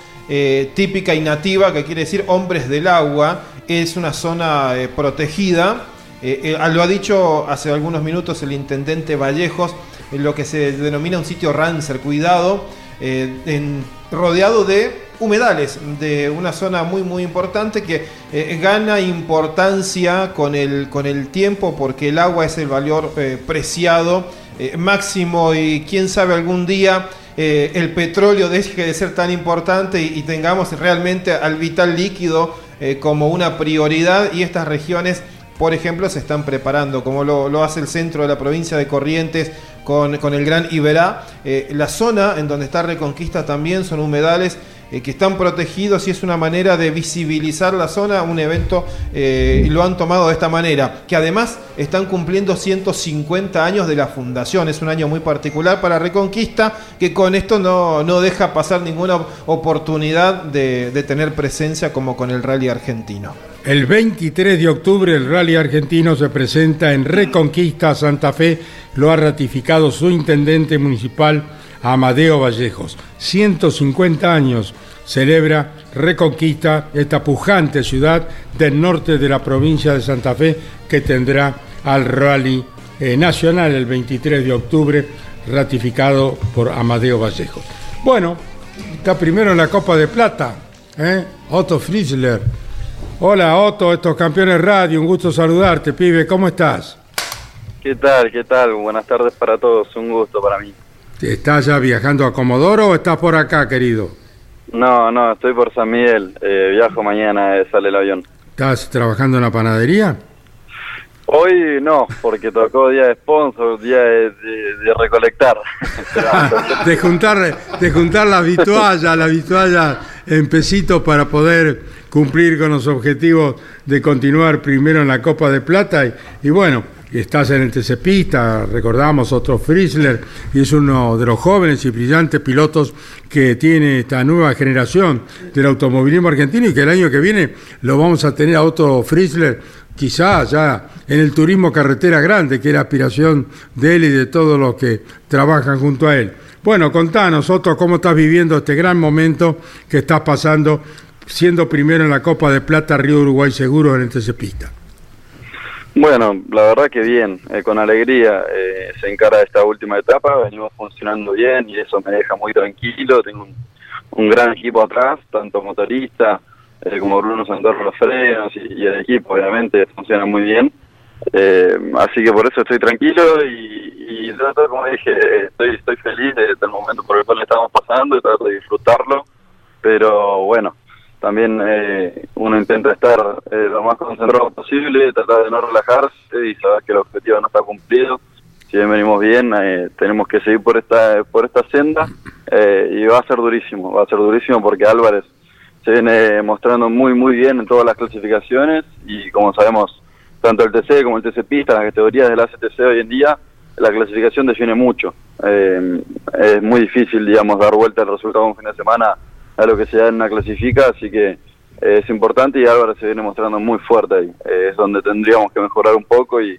típica y nativa que quiere decir hombres del agua, es una zona protegida. lo ha dicho hace algunos minutos el intendente Vallejos en lo que se denomina un sitio Rancer, cuidado, eh, rodeado de humedales, de una zona muy muy importante que eh, gana importancia con el, con el tiempo porque el agua es el valor eh, preciado máximo y quién sabe algún día el petróleo deje de ser tan importante y, tengamos realmente al vital líquido como una prioridad y estas regiones por ejemplo, se están preparando, como lo, lo, hace el centro de la provincia de Corrientes con, el Gran Iberá. Eh, la zona en donde está Reconquista también son humedales eh, que están protegidos y es una manera de visibilizar la zona, un evento, eh, lo han tomado de esta manera, que además están cumpliendo 150 años de la fundación, es un año muy particular para Reconquista, que con esto no, deja pasar ninguna oportunidad de, de tener presencia como con el rally argentino. El 23 de octubre el rally argentino se presenta en Reconquista Santa Fe, lo ha ratificado su intendente municipal Amadeo Vallejos. 150 años celebra Reconquista, esta pujante ciudad del norte de la provincia de Santa Fe que tendrá al rally eh, nacional el 23 de octubre, ratificado por Amadeo Vallejos. Bueno, está primero en la Copa de Plata, ¿eh? Otto Fritzler. Hola Otto, estos campeones radio, un gusto saludarte, pibe, ¿cómo estás? ¿Qué tal? ¿Qué tal? Buenas tardes para todos, un gusto para mí. ¿Estás ya viajando a Comodoro o estás por acá, querido? No, no, estoy por San Miguel. Eh, viajo mañana, eh, sale el avión. ¿Estás trabajando en la panadería? Hoy no, porque tocó día de sponsor, día de, recolectar. [laughs] de juntar de juntar la vitualla, la vitualla en pesitos para poder cumplir con los objetivos de continuar primero en la Copa de Plata y bueno, estás en el TCPista, recordamos otro Frizzler, y es uno de los jóvenes y brillantes pilotos que tiene esta nueva generación del automovilismo argentino y que el año que viene lo vamos a tener a otro Frizzler, quizá ya en el turismo carretera grande, que era aspiración de él y de todos los que trabajan junto a él. Bueno, contanos, Otto, cómo estás viviendo este gran momento que estás pasando siendo primero en la Copa de Plata Río Uruguay Seguro en el TCPista. Bueno, la verdad que bien, eh, con alegría eh, se encara esta última etapa, venimos funcionando bien y eso me deja muy tranquilo, tengo un, gran equipo atrás, tanto motorista eh, como Bruno Santoro los frenos y, el equipo obviamente funciona muy bien, así que por eso estoy tranquilo y, y trato, como dije, estoy, estoy feliz del momento por el cual estamos pasando y trato de disfrutarlo, pero bueno, también eh, uno intenta estar eh, lo más concentrado posible, tratar de no relajarse y saber que el objetivo no está cumplido. Si bien venimos bien, eh, tenemos que seguir por esta por esta senda y va a ser durísimo, va a ser durísimo porque Álvarez se viene mostrando muy muy bien en todas las clasificaciones y como sabemos, tanto el TC como el TC Pista, las categorías de la CTC hoy en día, la clasificación define mucho. es muy difícil, digamos, dar vuelta al resultado de un fin de semana a lo que se da en una clasifica, así que eh, es importante y Álvarez se viene mostrando muy fuerte ahí. Eh, es donde tendríamos que mejorar un poco y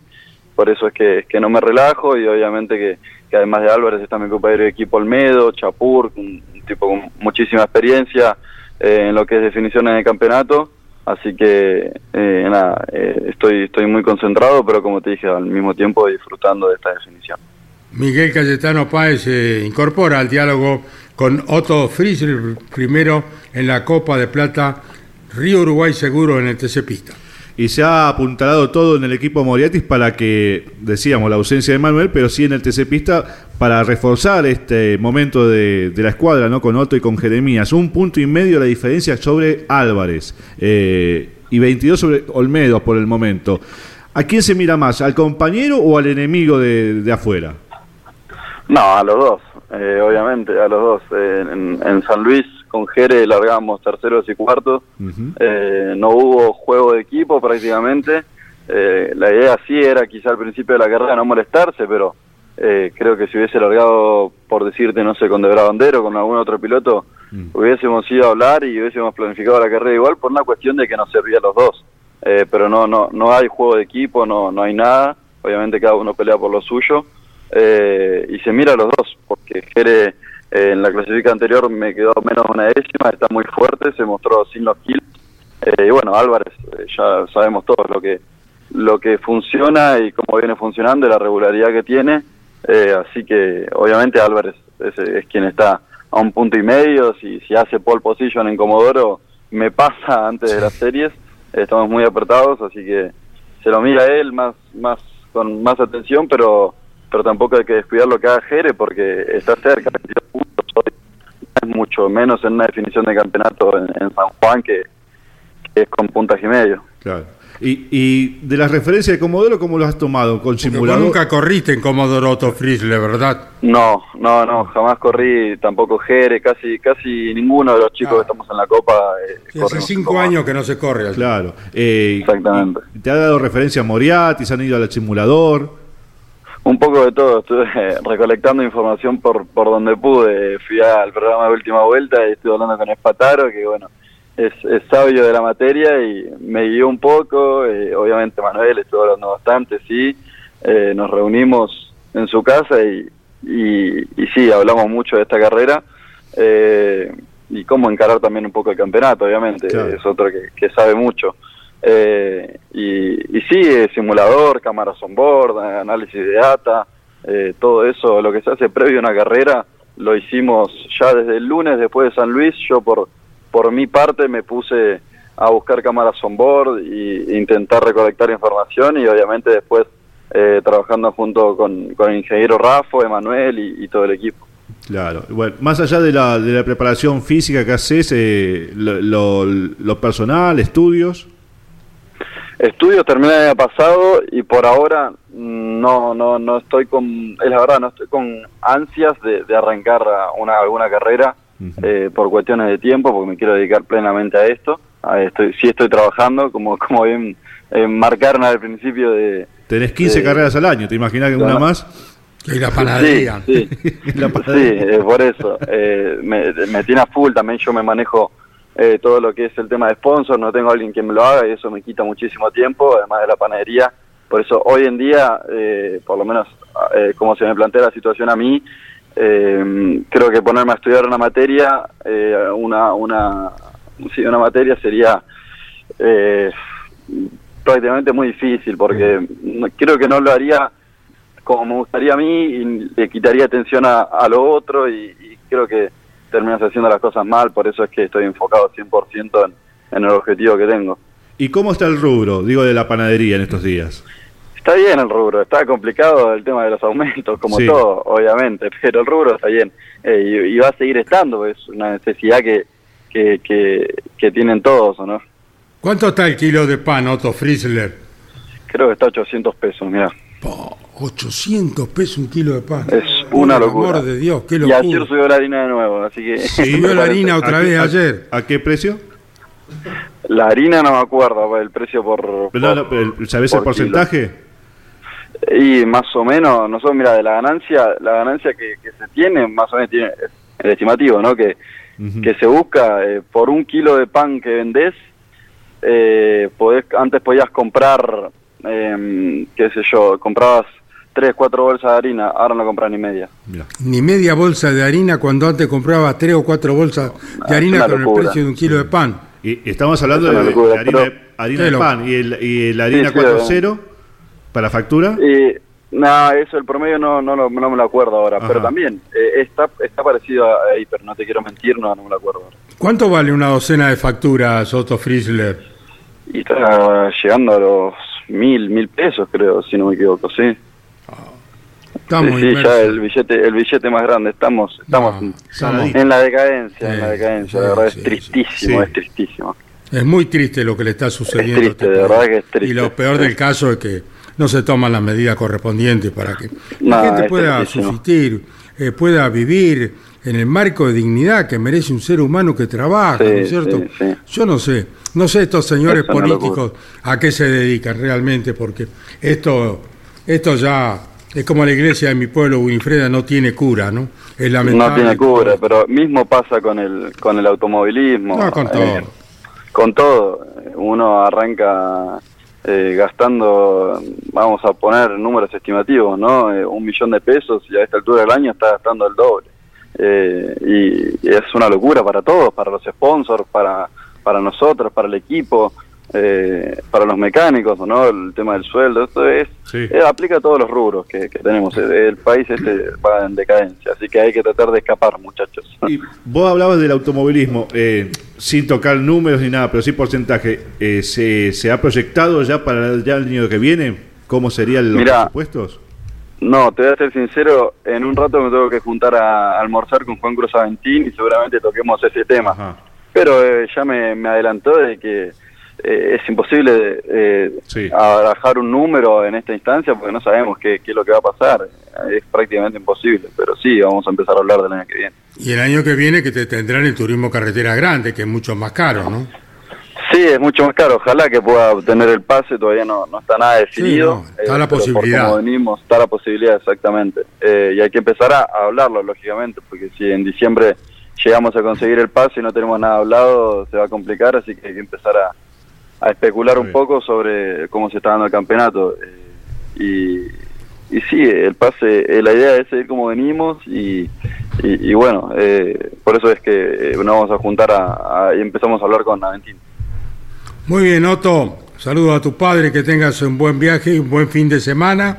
por eso es que, que no me relajo y obviamente que, además de Álvarez está mi compañero de equipo Olmedo, Chapur, un, tipo con muchísima experiencia eh, en lo que es definiciones de campeonato. Así que nada, estoy, estoy muy concentrado, pero como te dije, al mismo tiempo disfrutando de esta definición. Miguel Cayetano Páez se incorpora al diálogo con Otto Friesel primero en la Copa de Plata Río Uruguay Seguro en el TC Pista. y se ha apuntalado todo en el equipo Moriatis para que, decíamos, la ausencia de Manuel, pero sí en el TC Pista para reforzar este momento de, de la escuadra, ¿no? Con Otto y con Jeremías. Un punto y medio la diferencia sobre Álvarez eh, y 22 sobre Olmedo por el momento. ¿A quién se mira más? ¿Al compañero o al enemigo de, de afuera? No, a los dos, eh, obviamente, a los dos. Eh, en, en San Luis con Jere largamos terceros y cuartos. Eh, no hubo juego de equipo prácticamente. Eh, la idea sí era quizá al principio de la carrera no molestarse, pero eh, creo que si hubiese largado, por decirte, no sé, con De Bandero con algún otro piloto, hubiésemos ido a hablar y hubiésemos planificado la carrera igual por una cuestión de que nos servía a los dos. Eh, pero no, no, no hay juego de equipo, no, no hay nada. Obviamente cada uno pelea por lo suyo. Eh, y se mira a los dos, porque Jere eh, en la clasifica anterior me quedó menos de una décima, está muy fuerte, se mostró sin los kills. Eh, y bueno, Álvarez, eh, ya sabemos todos lo que lo que funciona y cómo viene funcionando, y la regularidad que tiene. Eh, así que obviamente Álvarez es, es quien está a un punto y medio. Si, si hace pole position en Comodoro, me pasa antes de las series. Estamos muy apretados, así que se lo mira él más, más con más atención, pero pero tampoco hay que descuidar lo que haga Jere porque está cerca, 22 puntos hoy, es mucho menos en una definición de campeonato en, en San Juan que, que es con puntas y medio. Claro. Y, y de las referencias de Comodoro, ¿cómo lo has tomado? ¿Con Porque vos simulador? nunca corriste en Comodoro Otto Frizzle, ¿verdad? No, no, no, jamás corrí, tampoco Jere, casi casi ninguno de los chicos que estamos en la Copa. eh, Sí, hace cinco años que no se corre. allí. Claro. Eh, Exactamente. ¿Te ha dado referencia a Moriarty? ¿Se han ido al simulador? Un poco de todo, estuve [laughs] recolectando información por, por donde pude. Fui al programa de última vuelta y estuve hablando con Espataro, que bueno, es, es sabio de la materia y me guió un poco. eh, obviamente Manuel estuvo hablando bastante, sí. Eh, nos reunimos en su casa y, y, y sí, hablamos mucho de esta carrera. eh, y cómo encarar también un poco el campeonato, obviamente. Es otro que, que sabe mucho. Eh, y, y sí, simulador, cámaras on board, análisis de data, eh, todo eso, lo que se hace previo a una carrera, lo hicimos ya desde el lunes después de San Luis. Yo por, por mi parte me puse a buscar cámaras on board y intentar recolectar información y obviamente después eh, trabajando junto con, con el ingeniero Rafa, Emanuel y, todo el equipo. Claro. Bueno, más allá de la, de la preparación física que haces, eh, lo- lo personal, estudios. Estudios terminé el año pasado y por ahora mm, no no no estoy con es la verdad no estoy con ansias de, de arrancar a una alguna carrera eh, por cuestiones de tiempo porque me quiero dedicar plenamente a esto A- estoy sí estoy trabajando como [laughs] como bien eh, marcaron al principio de Tenés 15 Eh, carreras al año, ¿te imaginas que una más? Y la panadería. Sí, sí. La Sí, panadería. [laughs] eh, por eso. Eh, me, me tiene a full también. Yo me manejo eh, todo lo que es el tema de sponsor. No tengo a alguien que me lo haga y eso me quita muchísimo tiempo, además de la panadería. Por eso hoy en día, eh, por lo menos eh, como se me plantea la situación a mí, eh, creo que ponerme a estudiar una materia, eh, una, una, sí, una materia sería prácticamente muy difícil porque creo que no lo haría como me gustaría a mí y le quitaría atención a, lo otro y creo que terminas haciendo las cosas mal, por eso es que estoy enfocado 100% en, en el objetivo que tengo. ¿Y cómo está el rubro, digo, de la panadería en estos días? Está bien el rubro, está complicado el tema de los aumentos, como Sí. todo, obviamente, [laughs] pero el rubro está bien eh, y, y va a seguir estando, es una necesidad que, que, que, que tienen todos, ¿o no? ¿Cuánto está el kilo de pan, Otto Frizzler? Creo que está 800 pesos, mira. 800 pesos un kilo de pan. Es una Por locura. amor de Dios, qué y locura. ayer subió la harina de nuevo, así que... Subió [laughs] la harina otra ¿A qué- vez a- ayer. ¿A qué precio? La harina no me acuerdo, el precio por... Pero por- no, no, pero, ¿Sabés el kilo. porcentaje? Y más o menos, nosotros, mira, de la ganancia, la ganancia que, que se tiene, más o menos tiene el estimativo, ¿no? Que, que se busca eh, por un kilo de pan que vendés, eh, podés, antes podías comprar, eh, qué sé yo, comprabas tres, cuatro bolsas de harina, ahora no compras ni media. Ni media bolsa de harina cuando antes compraba tres o cuatro bolsas de harina con el precio de un kilo de pan. Y estamos hablando Es de, locura, de harina, pero- harina de pan y, el, y la harina Sí, sí, 4.0 para factura. Y nada, eso, el promedio no, no, lo- no me lo acuerdo ahora, pero también eh, está, está parecido a ahí, pero no te quiero mentir, no, no me lo acuerdo ahora. ¿Cuánto vale una docena de facturas, Otto Frizzler? y está llegando a los mil, mil pesos, creo, si no me equivoco, sí. Estamos sí, inmersos. ya el billete, el billete más grande, estamos, estamos estamos- en la decadencia, en la decadencia, la verdad sí, es tristísimo, sí. es tristísimo. Es muy triste lo que le está sucediendo. Es a este triste, de país. verdad que es triste. Y lo peor del caso es que no se toman las medidas correspondientes para que la No, gente es pueda subsistir, eh, pueda vivir en el marco de dignidad que merece un ser humano que trabaja, Sí, ¿no es cierto? sí, sí. Yo no sé, no sé estos señores políticos a qué se dedican realmente, porque esto, esto ya es como la iglesia de mi pueblo, Winifreda, no tiene cura, ¿no? Es lamentable. No tiene cura, pero mismo pasa con el con el automovilismo. No, con eh, todo. con todo. Uno arranca eh, gastando, vamos a poner números estimativos, ¿no? Eh, un millón de pesos y a esta altura del año está gastando el doble. Eh, y, y es una locura para todos, para los sponsors, para, para nosotros, para el equipo, eh, para los mecánicos, ¿no? El tema del sueldo, esto es, eh, aplica a todos los rubros que, que tenemos. El, el país este va en decadencia, así que hay que tratar de escapar, muchachos. Y vos hablabas del automovilismo, eh, sin tocar números ni nada, pero sí porcentaje. Eh, ¿se, se ha proyectado ya para ya el año que viene? ¿Cómo serían los Mirá. presupuestos? No, te voy a ser sincero, en un rato me tengo que juntar a, almorzar con Juan Cruz Aventín y seguramente toquemos ese tema. Pero eh, ya me, me adelantó de que eh, es imposible eh, barajar un número en esta instancia porque no sabemos qué, qué es lo que va a pasar. Es prácticamente imposible, pero sí, vamos a empezar a hablar del año que viene. Y el año que viene que te tendrán el turismo carretera grande, que es mucho más caro, ¿no? Sí, es mucho más caro. Ojalá que pueda obtener el pase. Todavía no, no está nada definido. no, está la por posibilidad. cómo venimos, está la posibilidad, exactamente. Eh, y hay que empezar a, a hablarlo, lógicamente, porque si en diciembre llegamos a conseguir el pase y no tenemos nada hablado, se va a complicar. Así que hay que empezar a, a especular un poco sobre cómo se está dando el campeonato. Eh, y, y sí, el pase, eh, la idea es seguir como venimos y, y, y bueno, eh, por eso es que eh, nos vamos a juntar a, a- y empezamos a hablar con Aventín. Muy bien, Otto. Saludos a tu padre, que tengas un buen viaje y un buen fin de semana.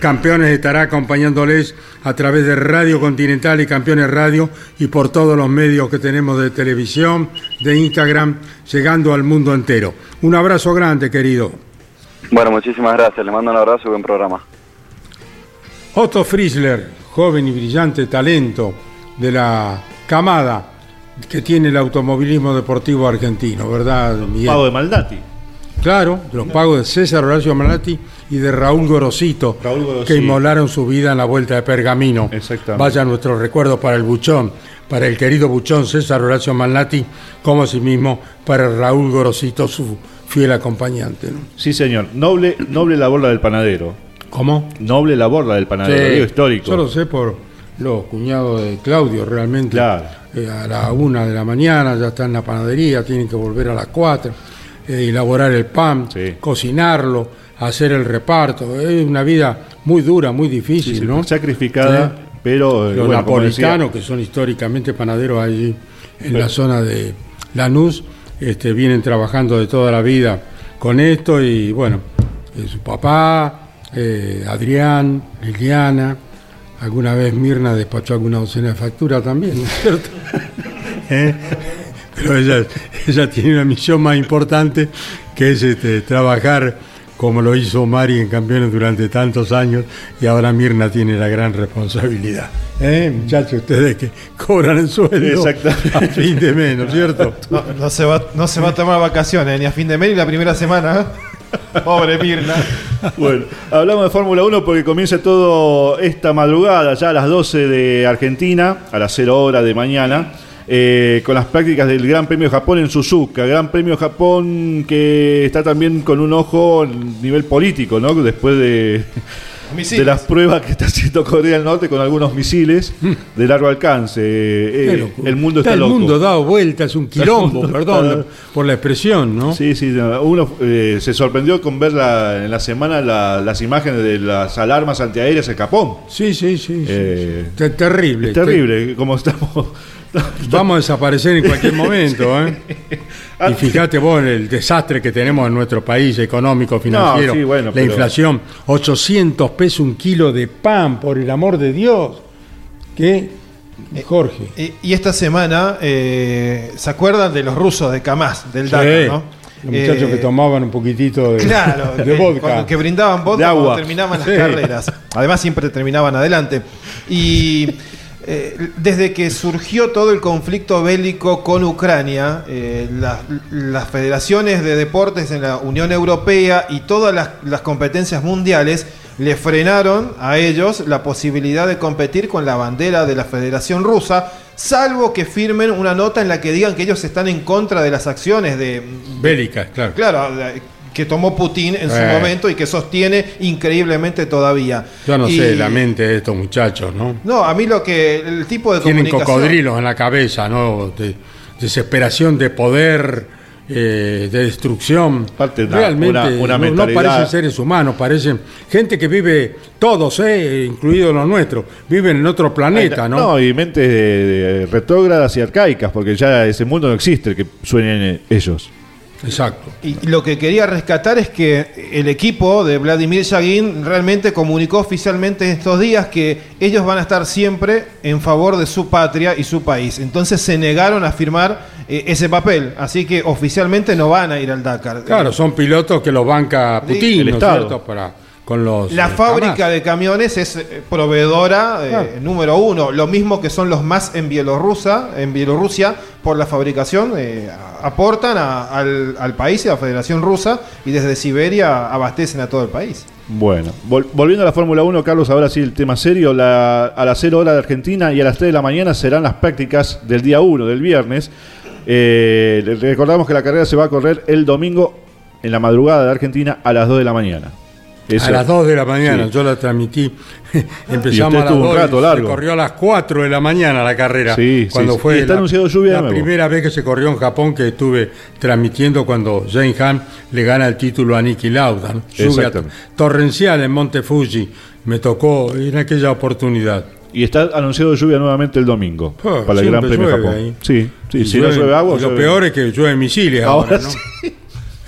Campeones estará acompañándoles a través de Radio Continental y Campeones Radio y por todos los medios que tenemos de televisión, de Instagram, llegando al mundo entero. Un abrazo grande, querido. Bueno, muchísimas gracias. Le mando un abrazo y buen programa. Otto Friesler, joven y brillante talento de la camada que tiene el automovilismo deportivo argentino, ¿verdad, Miguel? Pago de Maldati. Claro, de los pagos de César Horacio Malati y de Raúl Gorosito, Gorosito. que inmolaron su vida en la vuelta de Pergamino. Vaya nuestro recuerdo para el Buchón, para el querido Buchón César Horacio Malati, como asimismo para Raúl Gorosito, su fiel acompañante. ¿no? Sí, señor. Noble, noble la del panadero. ¿Cómo? Noble la del panadero, Sí, digo histórico. Yo lo sé por los cuñados de Claudio, realmente. Claro. Eh, a la una de la mañana ya está en la panadería, tienen que volver a las cuatro, elaborar el pan, cocinarlo, hacer el reparto. Es una vida muy dura, muy difícil, Sí, ¿no? sacrificada, Sí. pero, eh, Los bueno, napolitanos, que son históricamente panaderos allí en la zona de Lanús, este, vienen trabajando de toda la vida con esto y bueno, eh, su papá, eh, Adrián, Liliana, alguna vez Mirna despachó alguna docena de facturas también, ¿no es cierto? [laughs] ¿Eh? Pero ella, ella tiene una misión más importante que es este, trabajar como lo hizo Mari en Campeones durante tantos años y ahora Mirna tiene la gran responsabilidad. ¿Eh, muchachos? Ustedes que cobran el sueldo a fin de mes, ¿no es cierto? No, no se va, no se va a tomar vacaciones ni a fin de mes ni la primera semana. ¿eh? Pobre Mirna. Bueno, hablamos de Fórmula 1 porque comienza todo esta madrugada, ya a las 12 de Argentina, a las 0 horas de mañana, eh, con las prácticas del Gran Premio Japón en Suzuka. Gran Premio Japón que está también con un ojo a nivel político, ¿no? Después de, de las pruebas que está haciendo Corea del Norte con algunos misiles de largo alcance. Eh, eh, el mundo está, el loco. mundo dado vueltas, un quilombo, perdón está- por la expresión, ¿no? Sí, sí, no, uno eh, se sorprendió con ver la- en la semana la- las imágenes de las alarmas antiaéreas en Japón. Sí, sí, sí. Eh, Te- terrible. es terrible, como estamos. Vamos a desaparecer en cualquier [laughs] momento, ¿eh? Y fíjate vos en el desastre que tenemos en nuestro país económico, financiero, No, sí, bueno, la pero- inflación, 800 pesos un kilo de pan, por el amor de Dios. ¿Qué? Jorge. Y, y esta semana, eh, ¿se acuerdan de los rusos de Kamaz, del Sí. Dakar, no? Los muchachos que Eh, tomaban un poquitito de, Claro, de vodka. cuando- que brindaban vodka cuando terminaban las Sí. carreras. Además, siempre terminaban adelante. Y eh, desde que surgió todo el conflicto bélico con Ucrania, eh, la- las federaciones de deportes en la Unión Europea y todas las, las competencias mundiales le frenaron a ellos la posibilidad de competir con la bandera de la Federación Rusa, salvo que firmen una nota en la que digan que ellos están en contra de las acciones de, Bélicas, claro. Claro, que tomó Putin en su Eh. momento y que sostiene increíblemente todavía. Yo no Y- sé la mente de estos muchachos, ¿no? No, a mí lo que. El tipo de Tienen comunicación. cocodrilos en la cabeza, ¿no? De desesperación de poder, eh, de destrucción. Realmente una- una no- parecen seres humanos, parecen gente que vive, todos, eh, incluidos los nuestros, viven en otro planeta, ¿no? No, y mentes de- de retrógradas y arcaicas, porque ya ese mundo no existe el que suenen eh, ellos. Exacto. Y lo que quería rescatar es que el equipo de Vladimir Yagin realmente comunicó oficialmente estos días que ellos van a estar siempre en favor de su patria y su país. Entonces se negaron a firmar eh, ese papel. Así que oficialmente no van a ir al Dakar. Claro, son pilotos que los banca Sí, Putin, el ¿no es Estado. cierto? Para, con los, La eh, fábrica Hamas. de camiones es eh, proveedora eh, Claro. número uno, lo mismo que son los más en Bielorrusia, en Bielorrusia por la fabricación, eh, aportan a- al, al país y a la Federación Rusa y desde Siberia abastecen a todo el país. Bueno, vol- volviendo a la Fórmula 1, Carlos, ahora sí el tema serio. La- a las 0 horas de Argentina y a las 3 de la mañana serán las prácticas del día 1, del viernes. Eh, recordamos que la carrera se va a correr el domingo en la madrugada de Argentina a las 2 de la mañana. Eso- A las 2 de la mañana, Sí. yo la transmití. [laughs] Empezamos a las un 2 y rato se largo. corrió a las 4 de la mañana la carrera. Sí, cuando sí. fue Y está la, anunciado lluvia la primera vez que se corrió en Japón que estuve transmitiendo cuando Jane Han le gana el título a Niki Lauda. ¿no? Lluvia torrencial en Monte Fuji. Me tocó en aquella oportunidad. Y está anunciado lluvia nuevamente el domingo Ah, para el Gran Premio Japón. ahí. Sí, sí, Y si no llueve agua. lo llueve- peor es que llueve misiles ahora, Ahora ¿no? sí.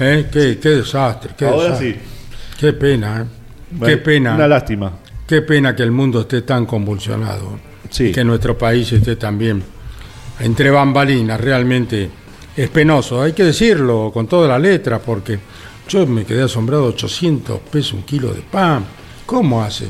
¿Eh? Qué, qué desastre. Qué Ahora desastre. sí. Qué pena, ¿eh? Qué pena. Una lástima. Qué pena que el mundo esté tan convulsionado. Sí. Que nuestro país esté también entre bambalinas. Realmente es penoso. Hay que decirlo con toda la letra porque yo me quedé asombrado. 800 pesos un kilo de pan. ¿Cómo hace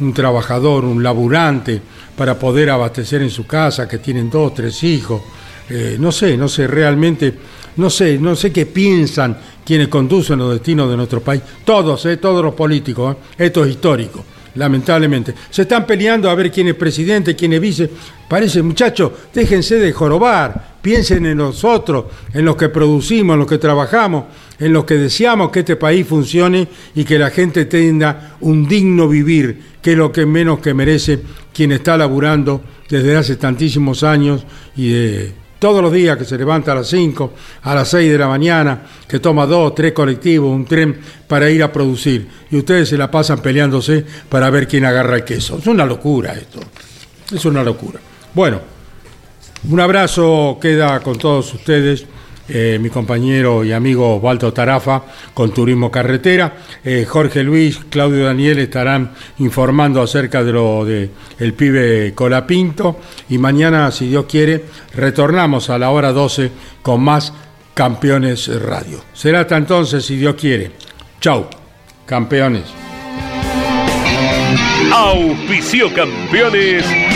un trabajador, un laburante para poder abastecer en su casa que tienen dos, tres hijos? Eh, no sé, no sé realmente, no sé, no sé qué piensan quienes conducen los destinos de nuestro país. Todos, eh, todos los políticos, eh. esto es histórico, lamentablemente. Se están peleando a ver quién es presidente, quién es vice. Parece, muchachos, déjense de jorobar, piensen en nosotros, en los que producimos, en los que trabajamos, en los que deseamos que este país funcione y que la gente tenga un digno vivir, que es lo que menos que merece quien está laburando desde hace tantísimos años y de todos los días que se levanta a las 5, a las 6 de la mañana, que toma dos, tres colectivos, un tren para ir a producir. Y ustedes se la pasan peleándose para ver quién agarra el queso. Es una locura esto. Es una locura. Bueno, un abrazo queda con todos ustedes. Eh, mi compañero y amigo Osvaldo Tarafa con Turismo Carretera. Eh, Jorge Luis, Claudio Daniel estarán informando acerca de lo de el pibe Colapinto. Y mañana, si Dios quiere, retornamos a la hora 12 con más Campeones Radio. Será hasta entonces, si Dios quiere. Chau, campeones. Campeones.